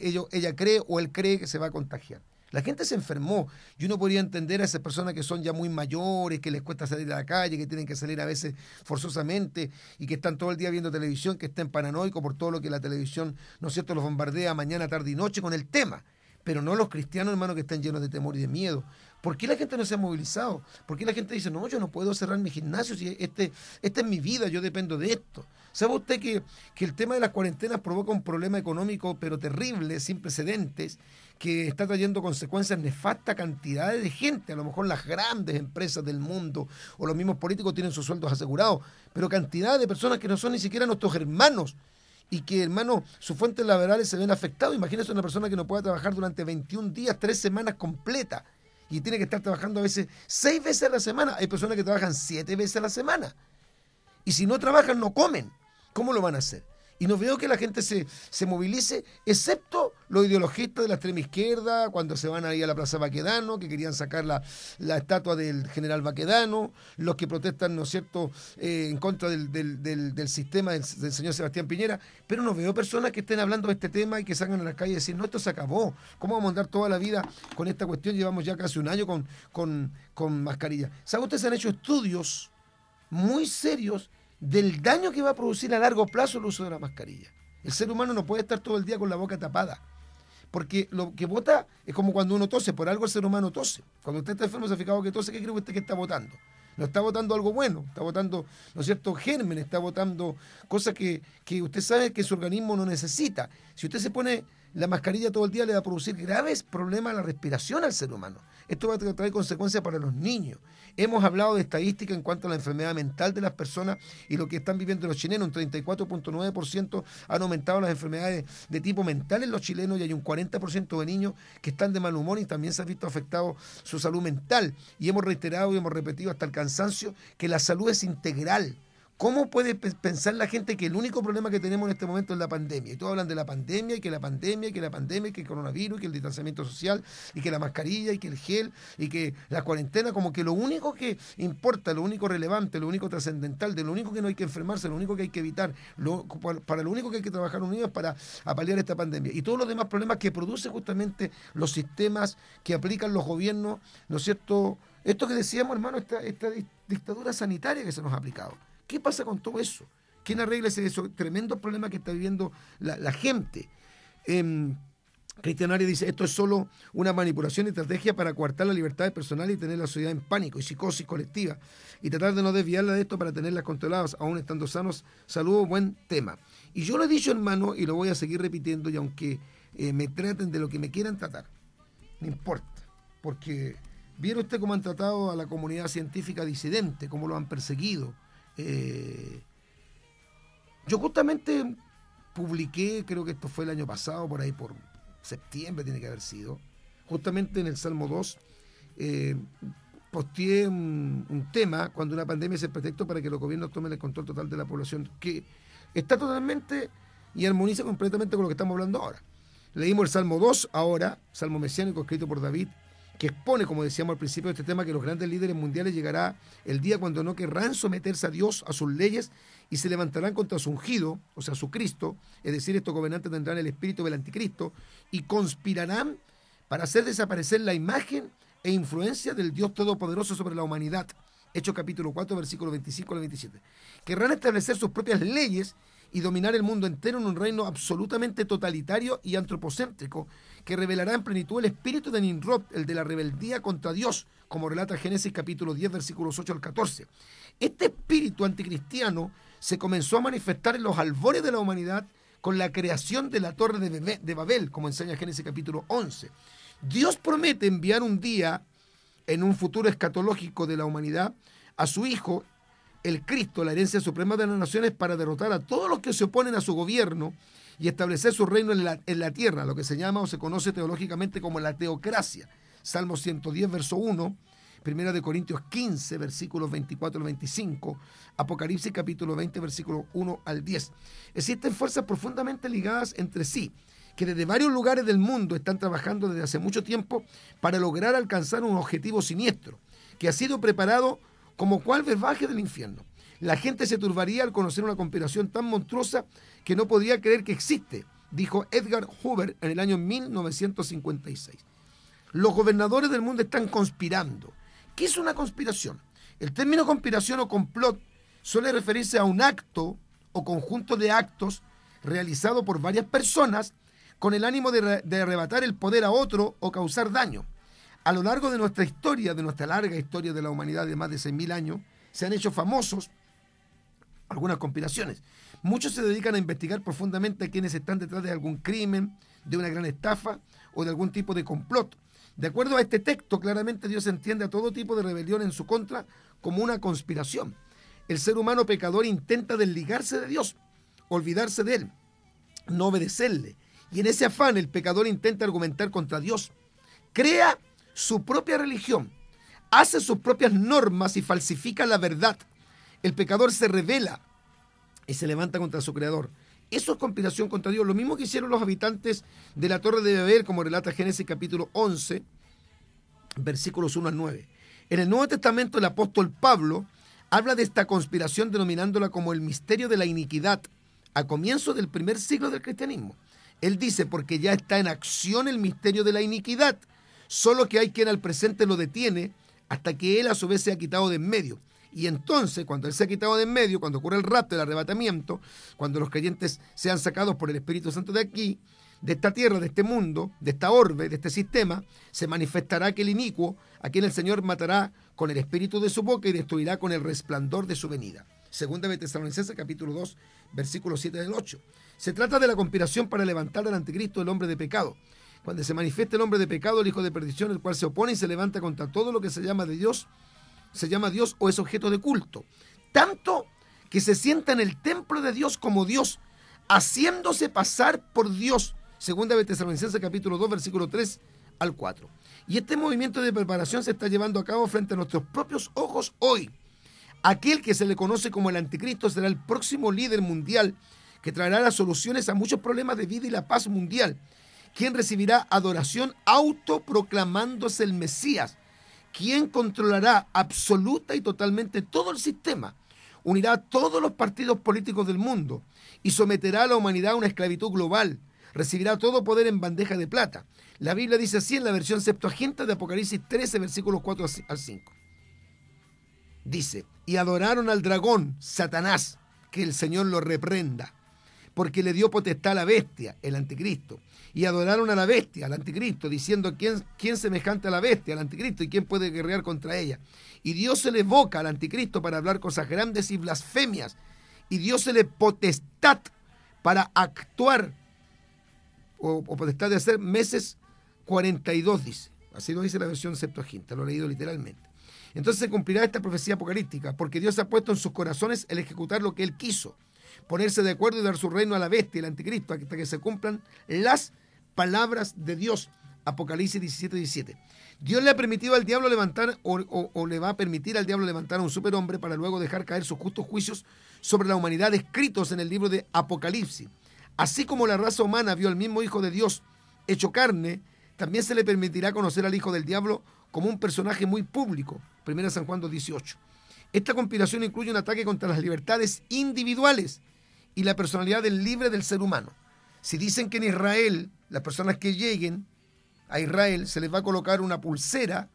ella cree o él cree que se va a contagiar. La gente se enfermó y uno podría entender a esas personas que son ya muy mayores, que les cuesta salir a la calle, que tienen que salir a veces forzosamente y que están todo el día viendo televisión, que estén paranoicos por todo lo que la televisión, ¿no es cierto?, los bombardea mañana, tarde y noche con el tema. Pero no los cristianos, hermanos, que están llenos de temor y de miedo. ¿Por qué la gente no se ha movilizado? ¿Por qué la gente dice, no, yo no puedo cerrar mi gimnasio si este, esta es mi vida, yo dependo de esto? ¿Sabe usted que, que el tema de las cuarentenas provoca un problema económico pero terrible, sin precedentes, que está trayendo consecuencias nefastas cantidades de gente? A lo mejor las grandes empresas del mundo o los mismos políticos tienen sus sueldos asegurados, pero cantidad de personas que no son ni siquiera nuestros hermanos y que, hermano, sus fuentes laborales se ven afectadas. Imagínese una persona que no pueda trabajar durante 21 días, tres semanas completas y tiene que estar trabajando a veces seis veces a la semana. Hay personas que trabajan siete veces a la semana. Y si no trabajan, no comen. ¿Cómo lo van a hacer? Y no veo que la gente se, se movilice, excepto los ideologistas de la extrema izquierda, cuando se van ahí a la Plaza Baquedano, que querían sacar la, estatua del general Baquedano, los que protestan, ¿no es cierto?, eh, en contra del, del, sistema del, señor Sebastián Piñera. Pero no veo personas que estén hablando de este tema y que salgan a la calle y decir, no, esto se acabó. ¿Cómo vamos a andar toda la vida con esta cuestión? Llevamos ya casi un año con, con, con mascarilla. ¿Sabe ustedes han hecho estudios muy serios del daño que va a producir a largo plazo el uso de la mascarilla. El ser humano no puede estar todo el día con la boca tapada. Porque lo que vota es como cuando uno tose, por algo el ser humano tose. Cuando usted está enfermo, se ha fijado que tose, ¿qué cree usted que está votando? No está votando algo bueno, está votando, ¿no es cierto?, germen, está votando cosas que, que usted sabe que su organismo no necesita. Si usted se pone la mascarilla todo el día, le va a producir graves problemas a la respiración al ser humano. Esto va a traer consecuencias para los niños. Hemos hablado de estadística en cuanto a la enfermedad mental de las personas y lo que están viviendo los chilenos. Un 34.9% han aumentado las enfermedades de tipo mental en los chilenos y hay un 40% de niños que están de mal humor y también se ha visto afectado su salud mental. Y hemos reiterado y hemos repetido hasta el cansancio que la salud es integral ¿Cómo puede pensar la gente que el único problema que tenemos en este momento es la pandemia? Y todos hablan de la pandemia, y que la pandemia, y que la pandemia, y que el coronavirus, y que el distanciamiento social, y que la mascarilla, y que el gel, y que la cuarentena, como que lo único que importa, lo único relevante, lo único trascendental, de lo único que no hay que enfermarse, lo único que hay que evitar, para lo único que hay que trabajar unidos para apalear esta pandemia. Y todos los demás problemas que producen justamente los sistemas que aplican los gobiernos, ¿no es cierto? Esto que decíamos, hermano, esta, esta dictadura sanitaria que se nos ha aplicado. ¿Qué pasa con todo eso? ¿Quién arregla ese tremendo problema que está viviendo la, gente? Eh, Cristian dice, esto es solo una manipulación y estrategia para coartar la libertad personal y tener la sociedad en pánico y psicosis colectiva y tratar de no desviarla de esto para tenerlas controladas, aún estando sanos. Saludos, buen tema. Y yo lo he dicho, hermano, y lo voy a seguir repitiendo, y aunque eh, me traten de lo que me quieran tratar, no importa, porque viene usted cómo han tratado a la comunidad científica disidente, cómo lo han perseguido, eh, yo justamente publiqué, creo que esto fue el año pasado, por ahí por septiembre tiene que haber sido, justamente en el Salmo 2, eh, posteé un, tema cuando una pandemia es el pretexto para que los gobiernos tomen el control total de la población, que está totalmente y armoniza completamente con lo que estamos hablando ahora. Leímos el Salmo 2 ahora, Salmo mesiánico escrito por David, que expone, como decíamos al principio de este tema, que los grandes líderes mundiales llegará el día cuando no querrán someterse a Dios, a sus leyes, y se levantarán contra su ungido, o sea, su Cristo, es decir, estos gobernantes tendrán el espíritu del anticristo, y conspirarán para hacer desaparecer la imagen e influencia del Dios Todopoderoso sobre la humanidad. Hechos capítulo 4, versículo 25 al 27. Querrán establecer sus propias leyes y dominar el mundo entero en un reino absolutamente totalitario y antropocéntrico, que revelará en plenitud el espíritu de Nimrod, el de la rebeldía contra Dios, como relata Génesis capítulo 10, versículos 8 al 14. Este espíritu anticristiano se comenzó a manifestar en los albores de la humanidad con la creación de la torre de Babel, como enseña Génesis capítulo 11. Dios promete enviar un día, en un futuro escatológico de la humanidad, a su Hijo el Cristo, la herencia suprema de las naciones, para derrotar a todos los que se oponen a su gobierno y establecer su reino en la, en la tierra, lo que se llama o se conoce teológicamente como la teocracia. Salmo 110, verso 1, Primera de Corintios 15, versículos 24 al 25, Apocalipsis capítulo 20, versículos 1 al 10. Existen fuerzas profundamente ligadas entre sí, que desde varios lugares del mundo están trabajando desde hace mucho tiempo para lograr alcanzar un objetivo siniestro, que ha sido preparado como cual verbaje del infierno. La gente se turbaría al conocer una conspiración tan monstruosa que no podía creer que existe, dijo Edgar Hoover en el año 1956. Los gobernadores del mundo están conspirando. ¿Qué es una conspiración? El término conspiración o complot suele referirse a un acto o conjunto de actos realizado por varias personas con el ánimo de, arrebatar el poder a otro o causar daño. A lo largo de nuestra historia, de nuestra larga historia de la humanidad de más de 6.000 años, se han hecho famosos algunas conspiraciones. Muchos se dedican a investigar profundamente a quienes están detrás de algún crimen, de una gran estafa o de algún tipo de complot. De acuerdo a este texto, claramente Dios entiende a todo tipo de rebelión en su contra como una conspiración. El ser humano pecador intenta desligarse de Dios, olvidarse de Él, no obedecerle. Y en ese afán el pecador intenta argumentar contra Dios. Crea su propia religión, hace sus propias normas y falsifica la verdad el pecador se revela y se levanta contra su creador. Eso es conspiración contra Dios. Lo mismo que hicieron los habitantes de la Torre de Babel, como relata Génesis capítulo 11, versículos 1 al 9. En el Nuevo Testamento el apóstol Pablo habla de esta conspiración denominándola como el misterio de la iniquidad a comienzo del primer siglo del cristianismo. Él dice, porque ya está en acción el misterio de la iniquidad, solo que hay quien al presente lo detiene hasta que él a su vez se ha quitado de en medio. Y entonces, cuando Él se ha quitado de en medio, cuando ocurre el rapto, el arrebatamiento, cuando los creyentes sean sacados por el Espíritu Santo de aquí, de esta tierra, de este mundo, de esta orbe, de este sistema, se manifestará aquel inicuo a quien el Señor matará con el espíritu de su boca y destruirá con el resplandor de su venida. Segunda de Tesalonicenses capítulo 2, versículo 7 del 8. Se trata de la conspiración para levantar al anticristo el hombre de pecado. Cuando se manifiesta el hombre de pecado, el hijo de perdición, el cual se opone y se levanta contra todo lo que se llama de Dios, se llama Dios o es objeto de culto. Tanto que se sienta en el templo de Dios como Dios, haciéndose pasar por Dios. Segunda de Tesalonicenses capítulo 2, versículo 3 al 4. Y este movimiento de preparación se está llevando a cabo frente a nuestros propios ojos hoy. Aquel que se le conoce como el anticristo será el próximo líder mundial que traerá las soluciones a muchos problemas de vida y la paz mundial, quien recibirá adoración autoproclamándose el Mesías ¿Quién controlará absoluta y totalmente todo el sistema, unirá a todos los partidos políticos del mundo y someterá a la humanidad a una esclavitud global, recibirá todo poder en bandeja de plata. La Biblia dice así en la versión Septuaginta de Apocalipsis 13, versículos 4 al 5. Dice, y adoraron al dragón, Satanás, que el Señor lo reprenda, porque le dio potestad a la bestia, el anticristo, y adoraron a la bestia, al anticristo, diciendo, ¿quién, quién semejante a la bestia, al anticristo, y quién puede guerrear contra ella? Y Dios se le evoca al anticristo para hablar cosas grandes y blasfemias, y Dios se le potestad para actuar, o, o potestad de hacer meses 42, dice. Así lo dice la versión Septuaginta, lo he leído literalmente. Entonces se cumplirá esta profecía apocalíptica, porque Dios ha puesto en sus corazones el ejecutar lo que Él quiso ponerse de acuerdo y dar su reino a la bestia, el anticristo, hasta que se cumplan las palabras de Dios. Apocalipsis 17, 17. Dios le ha permitido al diablo levantar o, le va a permitir al diablo levantar a un superhombre para luego dejar caer sus justos juicios sobre la humanidad escritos en el libro de Apocalipsis. Así como la raza humana vio al mismo Hijo de Dios hecho carne, también se le permitirá conocer al Hijo del Diablo como un personaje muy público. 1 San Juan 2.18. Esta conspiración incluye un ataque contra las libertades individuales y la personalidad del libre del ser humano. Si dicen que en Israel, las personas que lleguen a Israel, se les va a colocar una pulsera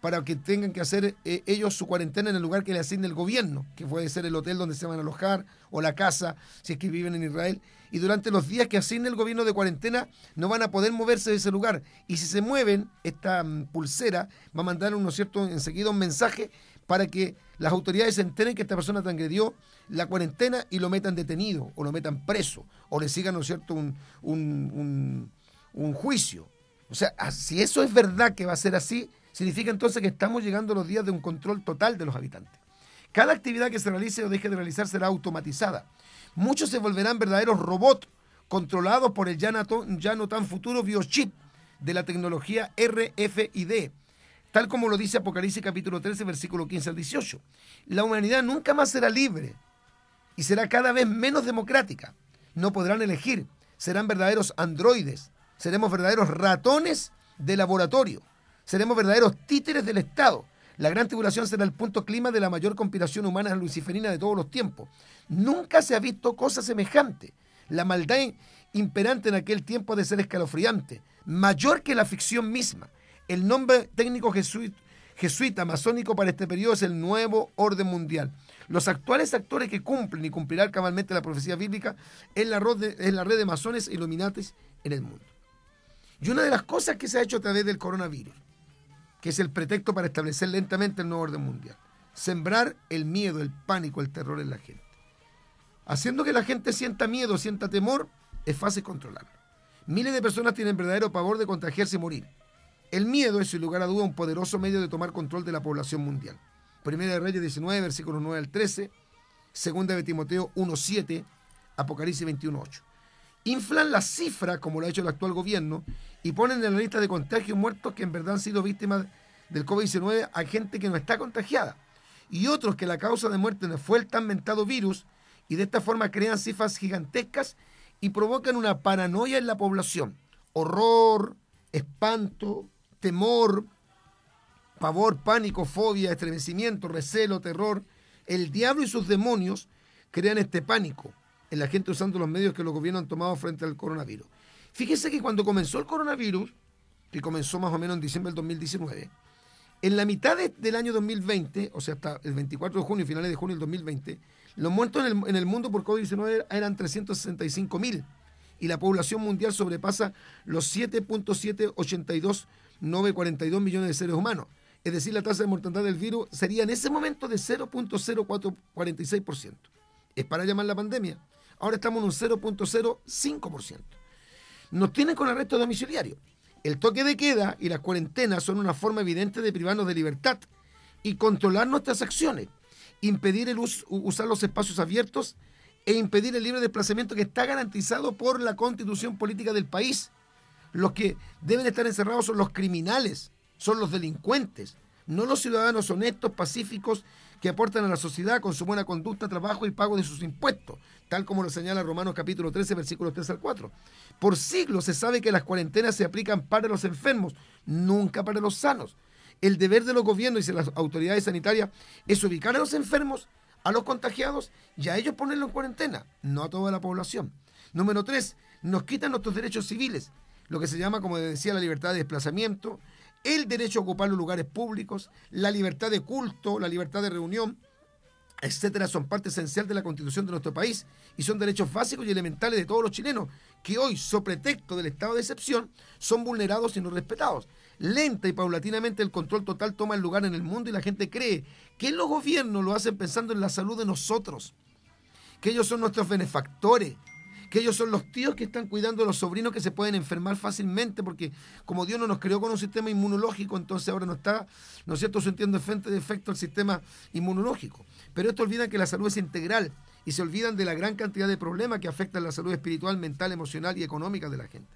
para que tengan que hacer eh, ellos su cuarentena en el lugar que le asigne el gobierno, que puede ser el hotel donde se van a alojar o la casa, si es que viven en Israel. Y durante los días que asigne el gobierno de cuarentena, no van a poder moverse de ese lugar. Y si se mueven, esta mm, pulsera va a mandar, ¿no cierto?, enseguida un mensaje para que las autoridades se enteren que esta persona transgredió la cuarentena y lo metan detenido o lo metan preso o le sigan, ¿no es cierto?, un, un, un, juicio. O sea, ah, si eso es verdad que va a ser así, significa entonces que estamos llegando a los días de un control total de los habitantes. Cada actividad que se realice o deje de realizar será automatizada. Muchos se volverán verdaderos robots controlados por el ya no tan futuro biochip de la tecnología RFID tal como lo dice Apocalipsis capítulo 13, versículo 15 al 18. La humanidad nunca más será libre y será cada vez menos democrática. No podrán elegir, serán verdaderos androides, seremos verdaderos ratones de laboratorio, seremos verdaderos títeres del Estado. La gran tribulación será el punto clima de la mayor conspiración humana luciferina de todos los tiempos. Nunca se ha visto cosa semejante. La maldad imperante en aquel tiempo ha de ser escalofriante, mayor que la ficción misma. El nombre técnico jesuita, masónico para este periodo es el nuevo orden mundial. Los actuales actores que cumplen y cumplirán cabalmente la profecía bíblica es la, red de, la red de masones e iluminatis en el mundo. Y una de las cosas que se ha hecho a través del coronavirus, que es el pretexto para establecer lentamente el nuevo orden mundial, sembrar el miedo, el pánico, el terror en la gente. Haciendo que la gente sienta miedo, sienta temor, es fácil controlarlo. Miles de personas tienen verdadero pavor de contagiarse y morir. El miedo es, sin lugar a duda, un poderoso medio de tomar control de la población mundial. Primera de Reyes 19, versículos 9 al 13. Segunda de Timoteo 1.7. Apocalipsis 21.8. Inflan la cifra, como lo ha hecho el actual gobierno, y ponen en la lista de contagios muertos que en verdad han sido víctimas del COVID-19 a gente que no está contagiada. Y otros que la causa de muerte no fue el tan mentado virus, y de esta forma crean cifras gigantescas y provocan una paranoia en la población. Horror, espanto, temor, pavor, pánico, fobia, estremecimiento, recelo, terror. El diablo y sus demonios crean este pánico en la gente usando los medios que los gobiernos han tomado frente al coronavirus. Fíjese que cuando comenzó el coronavirus, que comenzó más o menos en diciembre del 2019, en la mitad del año 2020, o sea, hasta el 24 de junio, finales de junio del 2020, los muertos en el, en el mundo por COVID-19 eran 365 mil y la población mundial sobrepasa los 7.782942 millones de seres humanos. Es decir, la tasa de mortandad del virus sería en ese momento de 0.0446%. Es para llamar la pandemia. Ahora estamos en un 0.05%. Nos tienen con arresto domiciliario. El toque de queda y las cuarentenas son una forma evidente de privarnos de libertad y controlar nuestras acciones impedir el usar los espacios abiertos e impedir el libre desplazamiento que está garantizado por la constitución política del país. Los que deben estar encerrados son los criminales, son los delincuentes, no los ciudadanos honestos, pacíficos, que aportan a la sociedad con su buena conducta, trabajo y pago de sus impuestos, tal como lo señala Romanos capítulo 13, versículos 3 al 4. Por siglos se sabe que las cuarentenas se aplican para los enfermos, nunca para los sanos. El deber de los gobiernos y de las autoridades sanitarias es ubicar a los enfermos, a los contagiados y a ellos ponerlos en cuarentena, no a toda la población. Número tres, nos quitan nuestros derechos civiles, lo que se llama, como decía, la libertad de desplazamiento, el derecho a ocupar los lugares públicos, la libertad de culto, la libertad de reunión, etcétera, son parte esencial de la constitución de nuestro país y son derechos básicos y elementales de todos los chilenos, que hoy, so pretexto del estado de excepción, son vulnerados y no respetados. Lenta y paulatinamente el control total toma el lugar en el mundo y la gente cree que los gobiernos lo hacen pensando en la salud de nosotros, que ellos son nuestros benefactores, que ellos son los tíos que están cuidando a los sobrinos que se pueden enfermar fácilmente, porque como Dios no nos creó con un sistema inmunológico, entonces ahora no está, ¿no es cierto?, sintiendo de efecto el sistema inmunológico. Pero esto olvida que la salud es integral y se olvidan de la gran cantidad de problemas que afectan la salud espiritual, mental, emocional y económica de la gente.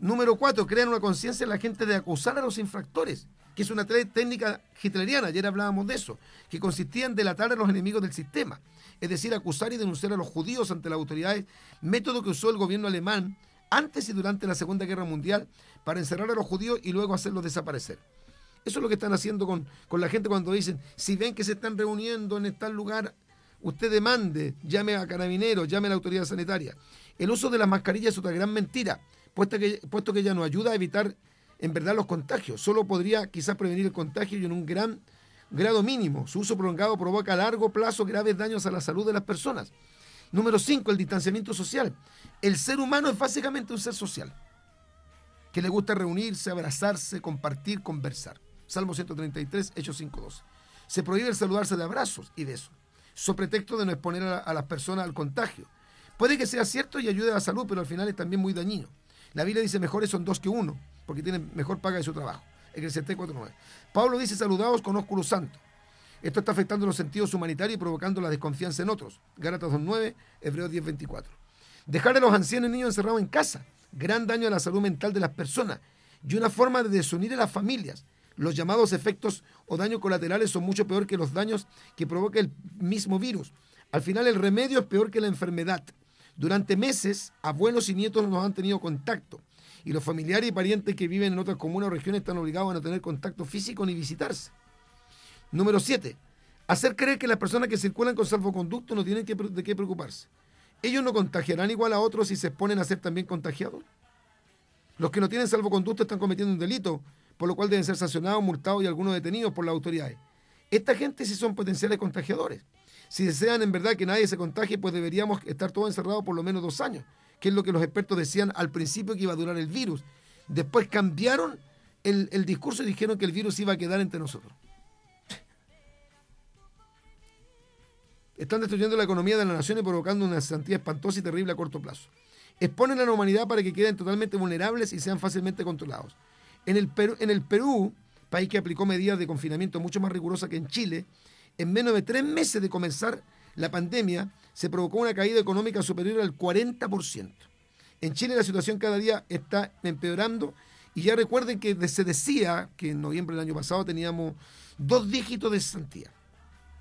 Número cuatro, crean una conciencia en la gente de acusar a los infractores, que es una técnica hitleriana, ayer hablábamos de eso, que consistía en delatar a los enemigos del sistema, es decir, acusar y denunciar a los judíos ante las autoridades, método que usó el gobierno alemán antes y durante la Segunda Guerra Mundial para encerrar a los judíos y luego hacerlos desaparecer. Eso es lo que están haciendo con, con la gente cuando dicen, si ven que se están reuniendo en tal lugar, usted demande, llame a carabineros, llame a la autoridad sanitaria. El uso de las mascarillas es otra gran mentira puesto que, puesto que ella nos ayuda a evitar en verdad los contagios. Solo podría quizás prevenir el contagio y en un gran grado mínimo. Su uso prolongado provoca a largo plazo graves daños a la salud de las personas. Número 5, el distanciamiento social. El ser humano es básicamente un ser social, que le gusta reunirse, abrazarse, compartir, conversar. Salmo 133, Hechos 5.12. Se prohíbe el saludarse de abrazos y besos, so pretexto de no exponer a, a las personas al contagio. Puede que sea cierto y ayude a la salud, pero al final es también muy dañino. La Biblia dice mejores son dos que uno, porque tienen mejor paga de su trabajo. Eclesiastés 4.9. Pablo dice saludados con ósculo santo. Esto está afectando los sentidos humanitarios y provocando la desconfianza en otros. Gálatas 2.9, Hebreos 10.24. Dejar a los ancianos y niños encerrados en casa. Gran daño a la salud mental de las personas y una forma de desunir a las familias. Los llamados efectos o daños colaterales son mucho peor que los daños que provoca el mismo virus. Al final el remedio es peor que la enfermedad. Durante meses, abuelos y nietos no han tenido contacto y los familiares y parientes que viven en otras comunas o regiones están obligados a no tener contacto físico ni visitarse. Número 7. Hacer creer que las personas que circulan con salvoconducto no tienen que, de qué preocuparse. Ellos no contagiarán igual a otros si se exponen a ser también contagiados. Los que no tienen salvoconducto están cometiendo un delito, por lo cual deben ser sancionados, multados y algunos detenidos por las autoridades. Esta gente sí son potenciales contagiadores. Si desean en verdad que nadie se contagie, pues deberíamos estar todos encerrados por lo menos dos años, que es lo que los expertos decían al principio que iba a durar el virus. Después cambiaron el, el discurso y dijeron que el virus iba a quedar entre nosotros. Están destruyendo la economía de la nación y provocando una santidad espantosa y terrible a corto plazo. Exponen a la humanidad para que queden totalmente vulnerables y sean fácilmente controlados. En el Perú, país que aplicó medidas de confinamiento mucho más rigurosas que en Chile, en menos de tres meses de comenzar la pandemia, se provocó una caída económica superior al 40%. En Chile la situación cada día está empeorando y ya recuerden que se decía que en noviembre del año pasado teníamos dos dígitos de cesantía,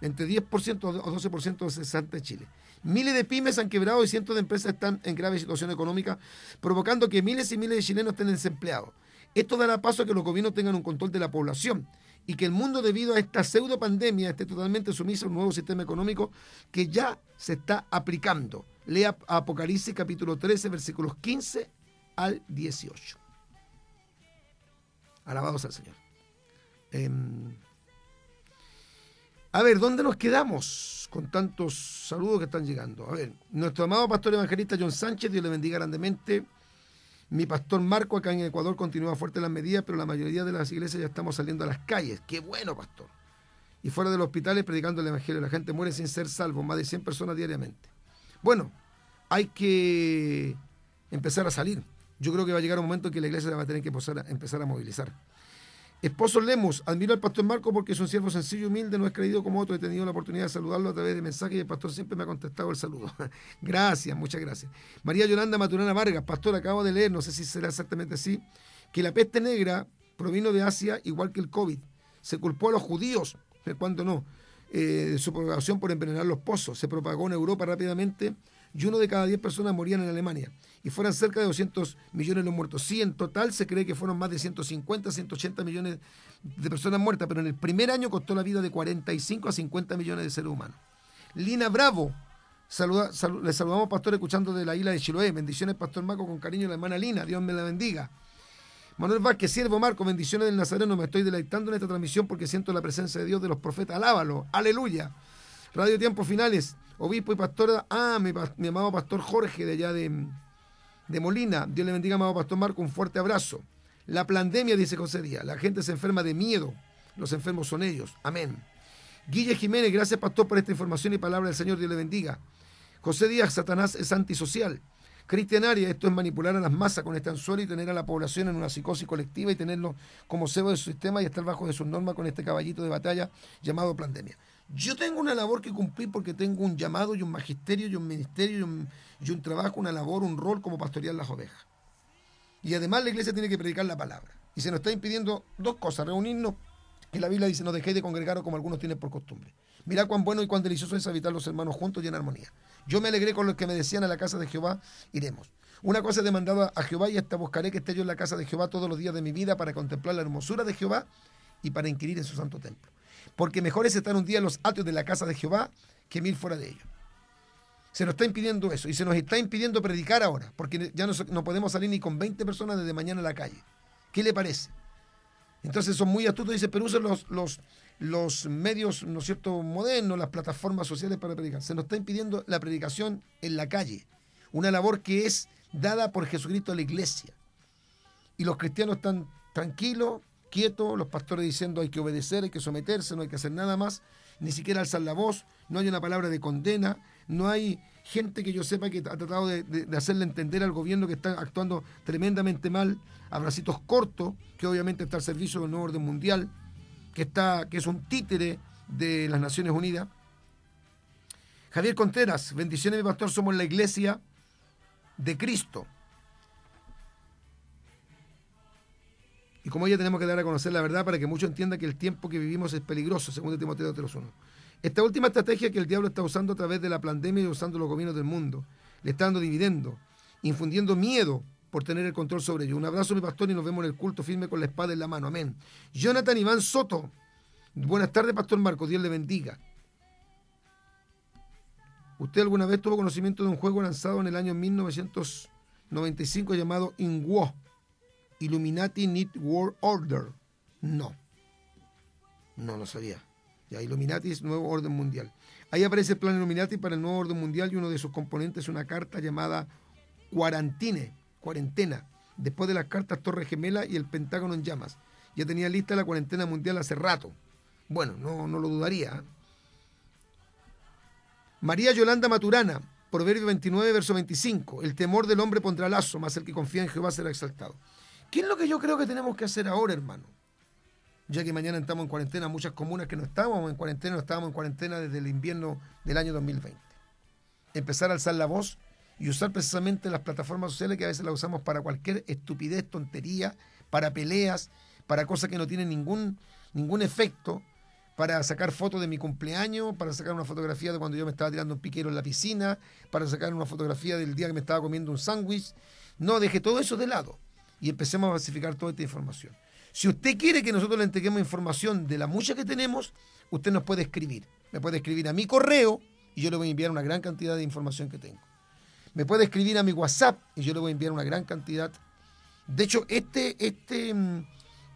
entre 10% o 12% de cesante en Chile. Miles de pymes han quebrado y cientos de empresas están en grave situación económica, provocando que miles y miles de chilenos estén desempleados. Esto dará paso a que los gobiernos tengan un control de la población y que el mundo debido a esta pseudo pandemia esté totalmente sumiso a un nuevo sistema económico que ya se está aplicando. Lea Apocalipsis capítulo 13 versículos 15 al 18. Alabados al Señor. Em, a ver, ¿dónde nos quedamos con tantos saludos que están llegando? A ver, nuestro amado pastor evangelista John Sánchez, Dios le bendiga grandemente. Mi pastor Marco acá en Ecuador continúa fuerte las medidas, pero la mayoría de las iglesias ya estamos saliendo a las calles. ¡Qué bueno, pastor! Y fuera de los hospitales predicando el Evangelio. La gente muere sin ser salvo, más de 100 personas diariamente. Bueno, hay que empezar a salir. Yo creo que va a llegar un momento en que la iglesia va a tener que empezar a movilizar. Esposo Lemos, admiro al pastor Marco porque es un siervo sencillo y humilde, no es creído como otro. He tenido la oportunidad de saludarlo a través de mensajes y el pastor siempre me ha contestado el saludo. <laughs> gracias, muchas gracias. María Yolanda Maturana Vargas, pastor, acabo de leer, no sé si será exactamente así, que la peste negra provino de Asia igual que el COVID. Se culpó a los judíos, cuando no, eh, su propagación por envenenar los pozos. Se propagó en Europa rápidamente y uno de cada diez personas morían en Alemania. Y fueron cerca de 200 millones los muertos. Sí, en total se cree que fueron más de 150, 180 millones de personas muertas, pero en el primer año costó la vida de 45 a 50 millones de seres humanos. Lina Bravo, saluda, le saludamos, pastor, escuchando de la isla de Chiloé. Bendiciones, pastor Marco, con cariño la hermana Lina. Dios me la bendiga. Manuel Vázquez, siervo Marco, bendiciones del Nazareno. Me estoy deleitando en esta transmisión porque siento la presencia de Dios de los profetas. Alábalo. Aleluya. Radio Tiempos Finales obispo y pastor, ah, mi, amado pastor Jorge de allá de, de, Molina. Dios le bendiga, amado pastor Marco, un fuerte abrazo. La pandemia, dice José Díaz, la gente se enferma de miedo, los enfermos son ellos. Amén. Guille Jiménez, gracias pastor por esta información y palabra del Señor, Dios le bendiga. José Díaz, Satanás es antisocial. Cristianaria, esto es manipular a las masas con este anzuelo y tener a la población en una psicosis colectiva y tenerlo como cebo de su sistema y estar bajo de sus normas con este caballito de batalla llamado pandemia. Yo tengo una labor que cumplir porque tengo un llamado y un magisterio y un ministerio y un, trabajo, una labor, un rol como pastorear las ovejas. Y además la iglesia tiene que predicar la palabra. Y se nos está impidiendo dos cosas, reunirnos, que la Biblia dice, no dejéis de congregaros como algunos tienen por costumbre. Mirá cuán bueno y cuán delicioso es habitar los hermanos juntos y en armonía. Yo me alegré con los que me decían a la casa de Jehová, iremos. Una cosa he demandado a Jehová y hasta buscaré que esté yo en la casa de Jehová todos los días de mi vida para contemplar la hermosura de Jehová y para inquirir en su santo templo porque mejor es estar un día en los atrios de la casa de Jehová que mil fuera de ellos. Se nos está impidiendo eso y se nos está impidiendo predicar ahora, porque ya no, podemos salir ni con 20 personas desde mañana a la calle. ¿Qué le parece? Entonces son muy astutos, dice, pero usen los, los, los medios, ¿no es cierto?, modernos, las plataformas sociales para predicar. Se nos está impidiendo la predicación en la calle, una labor que es dada por Jesucristo a la iglesia. Y los cristianos están tranquilos, quieto, los pastores diciendo hay que obedecer, hay que someterse, no hay que hacer nada más, ni siquiera alzar la voz, no hay una palabra de condena, no hay gente que yo sepa que ha tratado de, hacerle entender al gobierno que está actuando tremendamente mal, abracitos cortos, que obviamente está al servicio del nuevo orden mundial, que, está, que es un títere de las Naciones Unidas. Javier Contreras, bendiciones mi pastor, somos la iglesia de Cristo. como ella tenemos que dar a conocer la verdad para que muchos entiendan que el tiempo que vivimos es peligroso, según Timoteo 3.1. Esta última estrategia que el diablo está usando a través de la pandemia y usando los gobiernos del mundo, le está dando dividendo, infundiendo miedo por tener el control sobre ellos. Un abrazo, mi pastor, y nos vemos en el culto firme con la espada en la mano. Amén. Jonathan Iván Soto. Buenas tardes, Pastor Marcos. Dios le bendiga. ¿Usted alguna vez tuvo conocimiento de un juego lanzado en el año 1995 llamado INWO? Illuminati Need World Order. No. No lo sabía. Ya, Illuminati es nuevo orden mundial. Ahí aparece el plan Illuminati para el nuevo orden mundial y uno de sus componentes es una carta llamada Cuarantine, cuarentena. Después de las cartas Torre Gemela y el Pentágono en llamas. Ya tenía lista la cuarentena mundial hace rato. Bueno, no, no lo dudaría. ¿eh? María Yolanda Maturana, Proverbio 29, verso 25. El temor del hombre pondrá lazo, más el que confía en Jehová será exaltado. ¿Qué es lo que yo creo que tenemos que hacer ahora, hermano? Ya que mañana estamos en cuarentena, muchas comunas que no estábamos en cuarentena, no estábamos en cuarentena desde el invierno del año 2020. Empezar a alzar la voz y usar precisamente las plataformas sociales que a veces las usamos para cualquier estupidez, tontería, para peleas, para cosas que no tienen ningún, ningún efecto, para sacar fotos de mi cumpleaños, para sacar una fotografía de cuando yo me estaba tirando un piquero en la piscina, para sacar una fotografía del día que me estaba comiendo un sándwich. No, deje todo eso de lado y empecemos a basificar toda esta información. Si usted quiere que nosotros le entreguemos información de la mucha que tenemos, usted nos puede escribir. Me puede escribir a mi correo y yo le voy a enviar una gran cantidad de información que tengo. Me puede escribir a mi WhatsApp y yo le voy a enviar una gran cantidad. De hecho, este, este, mm,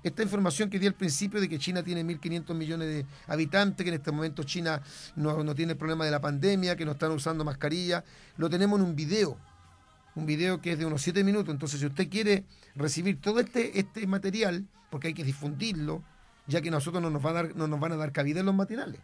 esta información que di al principio de que China tiene 1.500 millones de habitantes, que en este momento China no, no tiene el problema de la pandemia, que no están usando mascarilla, lo tenemos en un video un video que es de unos 7 minutos. Entonces, si usted quiere recibir todo este, este material, porque hay que difundirlo, ya que nosotros no nos, van a dar, no nos van a dar cabida en los matinales.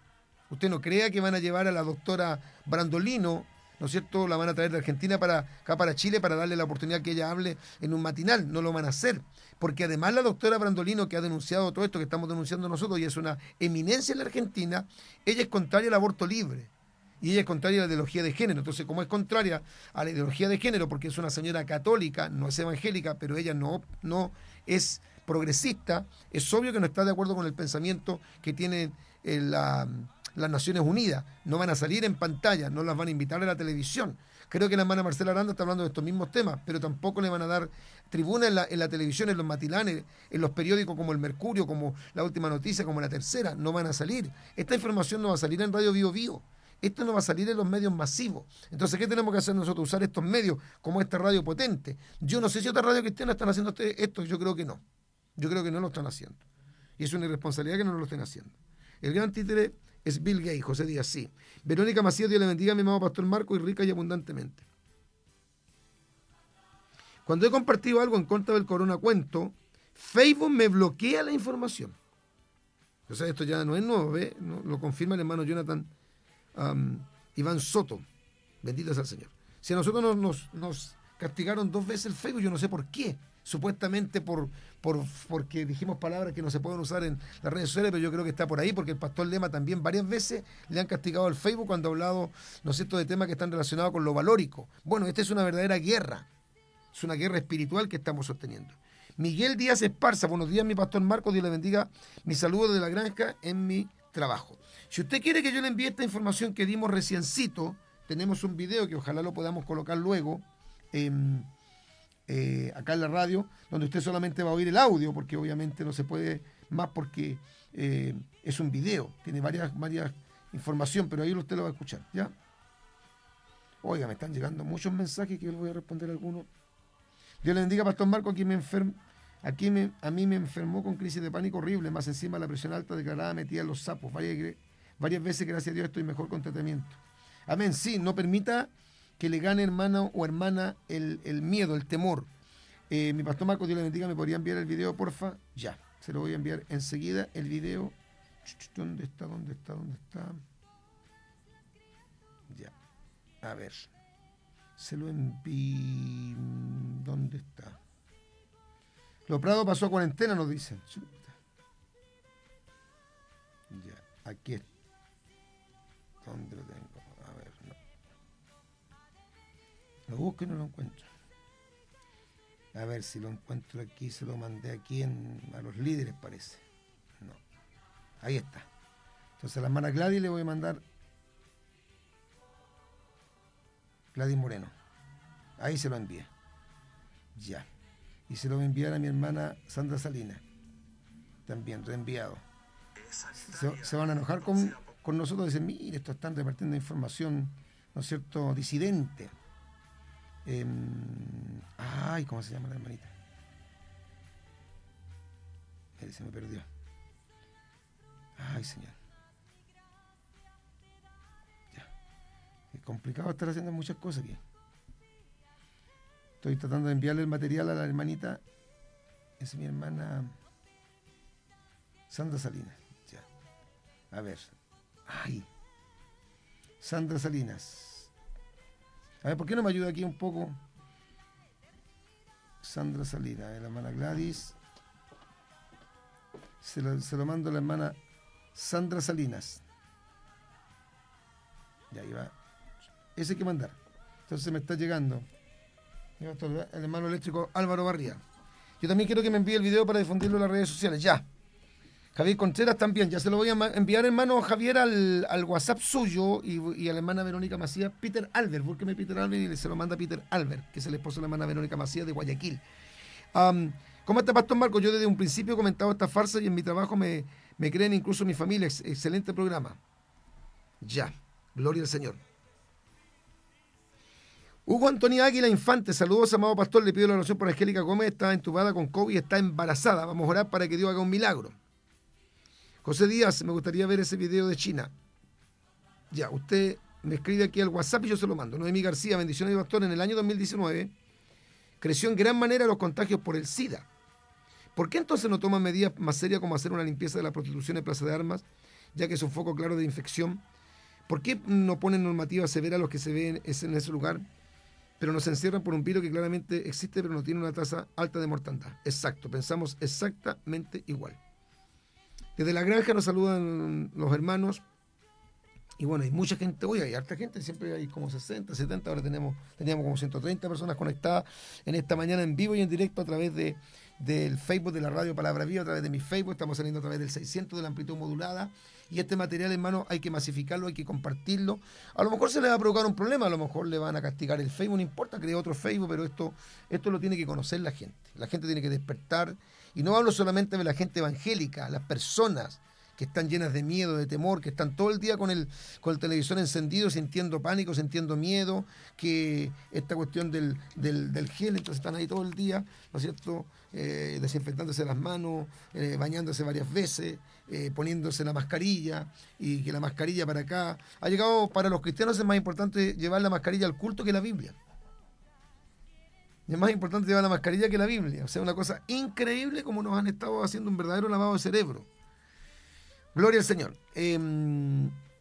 Usted no crea que van a llevar a la doctora Brandolino, ¿no es cierto? La van a traer de Argentina para acá para Chile para darle la oportunidad que ella hable en un matinal. No lo van a hacer. Porque además la doctora Brandolino, que ha denunciado todo esto que estamos denunciando nosotros y es una eminencia en la Argentina, ella es contraria al aborto libre y ella es contraria a la ideología de género. Entonces, como es contraria a la ideología de género, porque es una señora católica, no es evangélica, pero ella no, no es progresista, es obvio que no está de acuerdo con el pensamiento que tienen eh, las Naciones Unidas. No van a salir en pantalla, no las van a invitar a la televisión. Creo que la hermana Marcela Aranda está hablando de estos mismos temas, pero tampoco le van a dar tribuna en la, en la televisión, en los matilanes, en los periódicos como El Mercurio, como La Última Noticia, como La Tercera. No van a salir. Esta información no va a salir en Radio Vivo Vivo esto no va a salir en los medios masivos. Entonces, ¿qué tenemos que hacer nosotros? Usar estos medios como esta radio potente. Yo no sé si otras radio cristianas están haciendo este, esto, yo creo que no. Yo creo que no lo están haciendo. Y es una irresponsabilidad que no lo estén haciendo. El gran títere es Bill Gates, José Díaz, sí. Verónica Macías, Dios le bendiga a mi amado Pastor Marco y rica y abundantemente. Cuando he compartido algo en contra del corona cuento, Facebook me bloquea la información. O sea, esto ya no es nuevo, ¿ve? lo confirma el hermano Jonathan Iván Soto. Bendito sea el Señor. Si a nosotros nos, nos, castigaron dos veces el Facebook, yo no sé por qué. Supuestamente por, por, porque dijimos palabras que no se pueden usar en las redes sociales, pero yo creo que está por ahí, porque el pastor Lema también varias veces le han castigado al Facebook cuando ha hablado, ¿no es de temas que están relacionados con lo valórico. Bueno, esta es una verdadera guerra. Es una guerra espiritual que estamos sosteniendo. Miguel Díaz Esparza, buenos días, mi pastor Marco, Dios le bendiga. Mi saludo de la granja en mi trabajo. Si usted quiere que yo le envíe esta información que dimos reciencito, tenemos un video que ojalá lo podamos colocar luego em, eh, acá en la radio, donde usted solamente va a oír el audio, porque obviamente no se puede más porque eh, es un video, tiene varias, varias información, pero ahí usted lo va a escuchar, ¿ya? Oiga, me están llegando muchos mensajes que yo les voy a responder algunos. Dios le bendiga, Pastor Marco, aquí me enfermo. Aquí me, a mí me enfermó con crisis de pánico horrible, más encima la presión alta declarada metía los sapos. Vaya, varias veces, gracias a Dios, estoy mejor con tratamiento. Amén. Sí, no permita que le gane hermano o hermana el, miedo, el temor. Eh, mi pastor Marco, Dios le bendiga, ¿me podría enviar el video, porfa? Ya, se lo voy a enviar enseguida el video. ¿Dónde está? ¿Dónde está? ¿Dónde está? Ya. A ver. Se lo envío. ¿Dónde está? Lo Prado pasó a cuarentena, nos dicen. Ya, aquí está. ¿Dónde lo tengo? Lo busco y no lo encuentro. A ver si lo encuentro aquí, se lo mandé aquí en, a los líderes, parece. No. Ahí está. Entonces a la hermana Gladys le voy a mandar Gladys Moreno. Ahí se lo envía. Ya. Y se lo voy a enviar a mi hermana Sandra Salinas. También, reenviado. Se, van a enojar con, con nosotros dicen, mire, esto están repartiendo información, ¿no es cierto?, disidente. Em, ay, ¿cómo se llama la hermanita? Mire, se me perdió. Ay, señor. Ya. Es complicado estar haciendo muchas cosas aquí. Estoy tratando de enviarle el material a la hermanita. Es mi hermana Sandra Salinas. Ya. A ver. Ay. Sandra Salinas. A ver, ¿por qué no me ayuda aquí un poco? Sandra Salinas, la hermana Gladys. Se lo, se lo mando a la hermana Sandra Salinas. Ya, ahí va. Ese hay que mandar. Entonces me está llegando. El hermano eléctrico Álvaro Barría. Yo también quiero que me envíe el video para difundirlo en las redes sociales. Ya. Javier Contreras también, ya se lo voy a enviar, hermano Javier, al, al WhatsApp suyo y, a la hermana Verónica Macías, Peter Albert, búsqueme Peter Albert y se lo manda Peter Albert, que es el esposo de la hermana Verónica Macías de Guayaquil. ¿Cómo está, Pastor Marco? Yo desde un principio he comentado esta farsa y en mi trabajo me, me creen incluso mi familia. Ex excelente programa. Ya, gloria al Señor. Hugo Antonio Águila Infante, saludos, amado pastor. Le pido la oración por Angélica Gómez, está entubada con COVID, está embarazada. Vamos a orar para que Dios haga un milagro. José Díaz, me gustaría ver ese video de China. Ya, usted me escribe aquí al WhatsApp y yo se lo mando. Noemí García, bendiciones pastor. En el año 2019 creció en gran manera los contagios por el SIDA. ¿Por qué entonces no toman medidas más serias como hacer una limpieza de la prostitución en Plaza de Armas, ya que es un foco claro de infección? ¿Por qué no ponen normativas severas a los que se ven en ese lugar, pero nos encierran por un virus que claramente existe, pero no tiene una tasa alta de mortandad? Exacto, pensamos exactamente igual. Desde la granja nos saludan los hermanos. Y bueno, hay mucha gente, hoy hay harta gente, siempre hay como 60, 70, ahora tenemos, teníamos como 130 personas conectadas en esta mañana en vivo y en directo a través de, del Facebook de la radio Palabra Viva, a través de mi Facebook, estamos saliendo a través del 600 de la amplitud modulada. Y este material, hermano, hay que masificarlo, hay que compartirlo. A lo mejor se le va a provocar un problema, a lo mejor le van a castigar el Facebook, no importa, crea otro Facebook, pero esto, esto lo tiene que conocer la gente. La gente tiene que despertar. Y no hablo solamente de la gente evangélica, las personas que están llenas de miedo, de temor, que están todo el día con el, con el televisor encendido, sintiendo pánico, sintiendo miedo, que esta cuestión del, del, del gel, entonces están ahí todo el día, ¿no es cierto? Eh, desinfectándose las manos, eh, bañándose varias veces, eh, poniéndose la mascarilla, y que la mascarilla para acá. Ha llegado, para los cristianos es más importante llevar la mascarilla al culto que la Biblia. Es más importante llevar la mascarilla que la Biblia. O sea, una cosa increíble como nos han estado haciendo un verdadero lavado de cerebro. Gloria al Señor. Eh,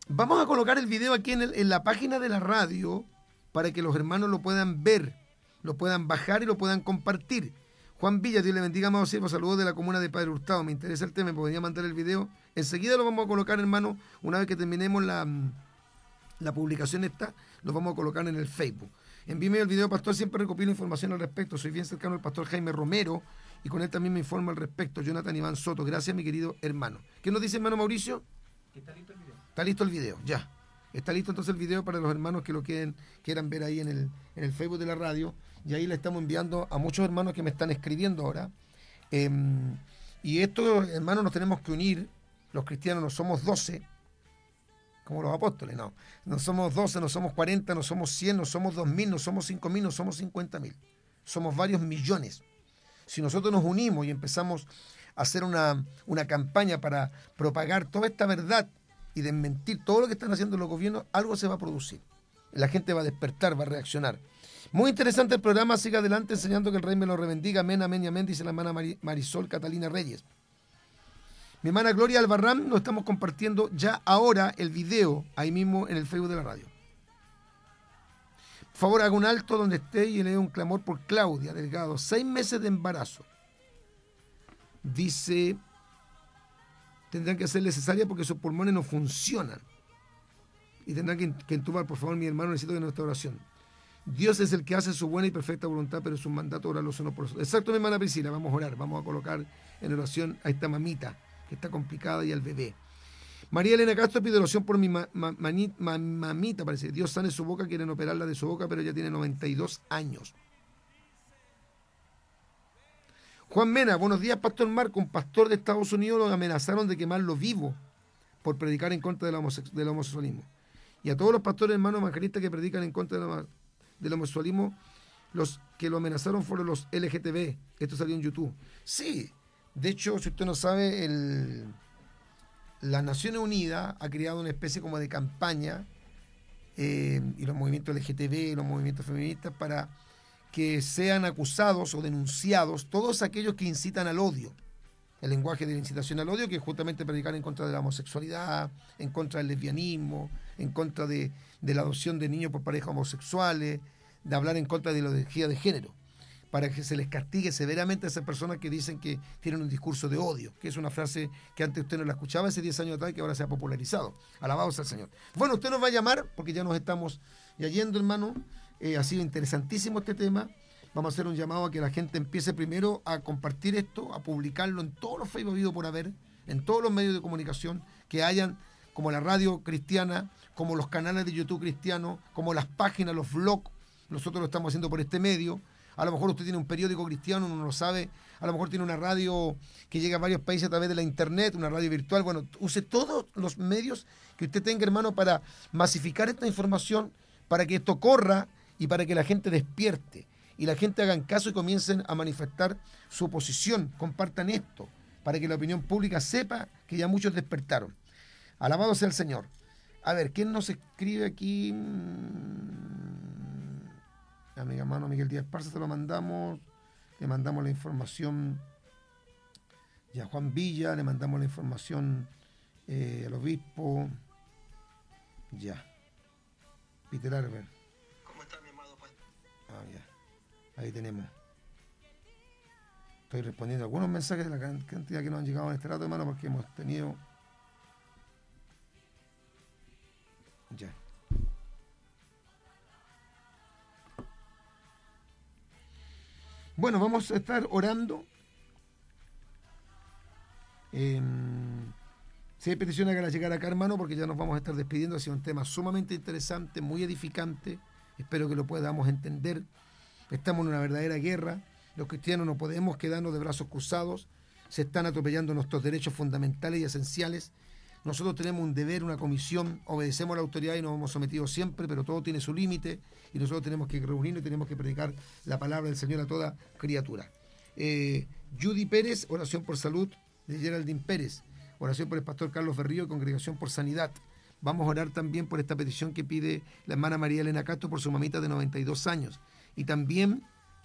vamos a colocar el video aquí en, la página de la radio para que los hermanos lo puedan ver, lo puedan bajar y lo puedan compartir. Juan Villa, Dios le bendiga, amado siervo, saludos de la comuna de Padre Hurtado. Me interesa el tema, me podría mandar el video. Enseguida lo vamos a colocar, hermano, una vez que terminemos la, la publicación esta, lo vamos a colocar en el Facebook. Envíeme el video, pastor, siempre recopilo información al respecto. Soy bien cercano al pastor Jaime Romero y con él también me informa al respecto. Jonathan Iván Soto, gracias mi querido hermano. ¿Qué nos dice hermano Mauricio? Que está listo el video. Está listo el video, ya. Está listo entonces el video para los hermanos que lo quieren, quieran ver ahí en el, en el Facebook de la radio. Y ahí le estamos enviando a muchos hermanos que me están escribiendo ahora. Eh, y estos hermanos nos tenemos que unir. Los cristianos no somos 12, como los apóstoles, no. No somos 12, no somos 40, no somos 100, no somos 2.000, no somos 5.000, no somos 50.000. Somos varios millones. Si nosotros nos unimos y empezamos a hacer una, una campaña para propagar toda esta verdad y desmentir todo lo que están haciendo los gobiernos, algo se va a producir. La gente va a despertar, va a reaccionar. Muy interesante el programa, siga adelante enseñando que el rey me lo rebendiga. Amén, amén y amén, dice la hermana Marisol Catalina Reyes. Mi hermana Gloria Albarrán, nos estamos compartiendo ya ahora el video ahí mismo en el Facebook de la radio. Por favor, haga un alto donde esté y le dé un clamor por Claudia Delgado. Seis meses de embarazo. Dice, tendrán que hacerle cesárea porque sus pulmones no funcionan. Y tendrán que, entubar, por favor, mi hermano, necesito de nuestra oración. Dios es el que hace su buena y perfecta voluntad, pero su mandato orarlo no por eso. Exacto, mi hermana Priscila, vamos a orar, vamos a colocar en oración a esta mamita está complicada y al bebé. María Elena Castro pide oración por mi mamita, parece. Dios sane su boca, quieren operarla de su boca, pero ella tiene 92 años. Juan Mena, buenos días, Pastor Marco. Un pastor de Estados Unidos lo amenazaron de quemarlo vivo por predicar en contra del, homosexualismo. Y a todos los pastores hermanos evangelistas que predican en contra del homosexualismo, los que lo amenazaron fueron los LGTB. Esto salió en YouTube. Sí, de hecho, si usted no sabe, el, las Naciones Unidas ha creado una especie como de campaña eh, y los movimientos LGTB los movimientos feministas para que sean acusados o denunciados todos aquellos que incitan al odio. El lenguaje de la incitación al odio, que es justamente predicar en contra de la homosexualidad, en contra del lesbianismo, en contra de, de la adopción de niños por parejas homosexuales, de hablar en contra de la ideología de género para que se les castigue severamente a esas personas que dicen que tienen un discurso de odio, que es una frase que antes usted no la escuchaba hace 10 años atrás y que ahora se ha popularizado. Alabado sea el Señor. Bueno, usted nos va a llamar, porque ya nos estamos yendo, hermano. Eh, ha sido interesantísimo este tema. Vamos a hacer un llamado a que la gente empiece primero a compartir esto, a publicarlo en todos los Facebook habido por haber, en todos los medios de comunicación, que hayan, como la radio cristiana, como los canales de YouTube cristianos, como las páginas, los blogs. Nosotros lo estamos haciendo por este medio a lo mejor usted tiene un periódico cristiano, uno no lo sabe, a lo mejor tiene una radio que llega a varios países a través de la internet, una radio virtual, bueno, use todos los medios que usted tenga, hermano, para masificar esta información, para que esto corra y para que la gente despierte y la gente hagan caso y comiencen a manifestar su oposición, compartan esto, para que la opinión pública sepa que ya muchos despertaron. Alabado sea el Señor. A ver, ¿quién nos escribe aquí? Amiga mano Miguel Díaz Parza, se lo mandamos, le mandamos la información ya a Juan Villa, le mandamos la información eh, al obispo, ya. Peter Arber. ¿Cómo está mi amado Padre? Ah, ya. Ahí tenemos. Estoy respondiendo algunos mensajes de la cantidad que nos han llegado en este rato, hermano, porque hemos tenido... Ya. Bueno, vamos a estar orando. si hay peticiones que la llegar acá, hermano, porque ya nos vamos a estar despidiendo. Ha sido un tema sumamente interesante, muy edificante. Espero que lo podamos entender. Estamos en una verdadera guerra. Los cristianos no podemos quedarnos de brazos cruzados. Se están atropellando nuestros derechos fundamentales y esenciales. Nosotros tenemos un deber, una comisión, obedecemos a la autoridad y nos hemos sometido siempre, pero todo tiene su límite y nosotros tenemos que reunirnos y tenemos que predicar la palabra del Señor a toda criatura. Eh, Judy Pérez, oración por salud de Geraldine Pérez, oración por el pastor Carlos Berrío, congregación por sanidad. Vamos a orar también por esta petición que pide la hermana María Elena Castro por su mamita de 92 años. Y también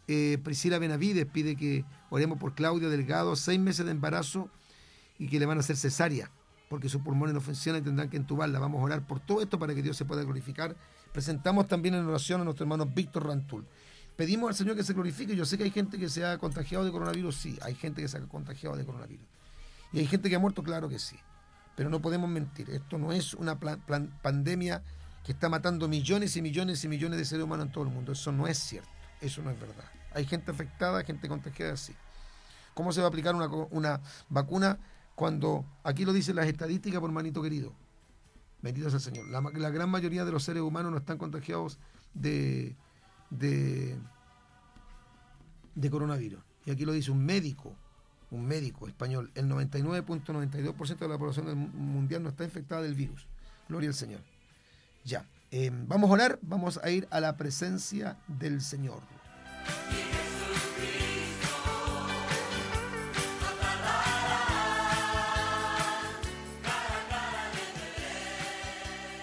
eh, Priscila Benavides pide que oremos por Claudia Delgado, seis meses de embarazo y que le van a hacer cesárea porque sus pulmones no funcionan y tendrán que entubarla. Vamos a orar por todo esto para que Dios se pueda glorificar. Presentamos también en oración a nuestro hermano Víctor Rantul. Pedimos al Señor que se glorifique. Yo sé que hay gente que se ha contagiado de coronavirus, sí, hay gente que se ha contagiado de coronavirus. Y hay gente que ha muerto, claro que sí. Pero no podemos mentir, esto no es una pandemia que está matando millones y millones y millones de seres humanos en todo el mundo. Eso no es cierto, eso no es verdad. Hay gente afectada, gente contagiada, sí. ¿Cómo se va a aplicar una, una vacuna cuando aquí lo dicen las estadísticas por manito querido. Bendito sea el Señor. La, gran mayoría de los seres humanos no están contagiados de, de, coronavirus. Y aquí lo dice un médico, un médico español. El 99.92% de la población mundial no está infectada del virus. Gloria al Señor. Ya. Eh, vamos a orar, vamos a ir a la presencia del Señor.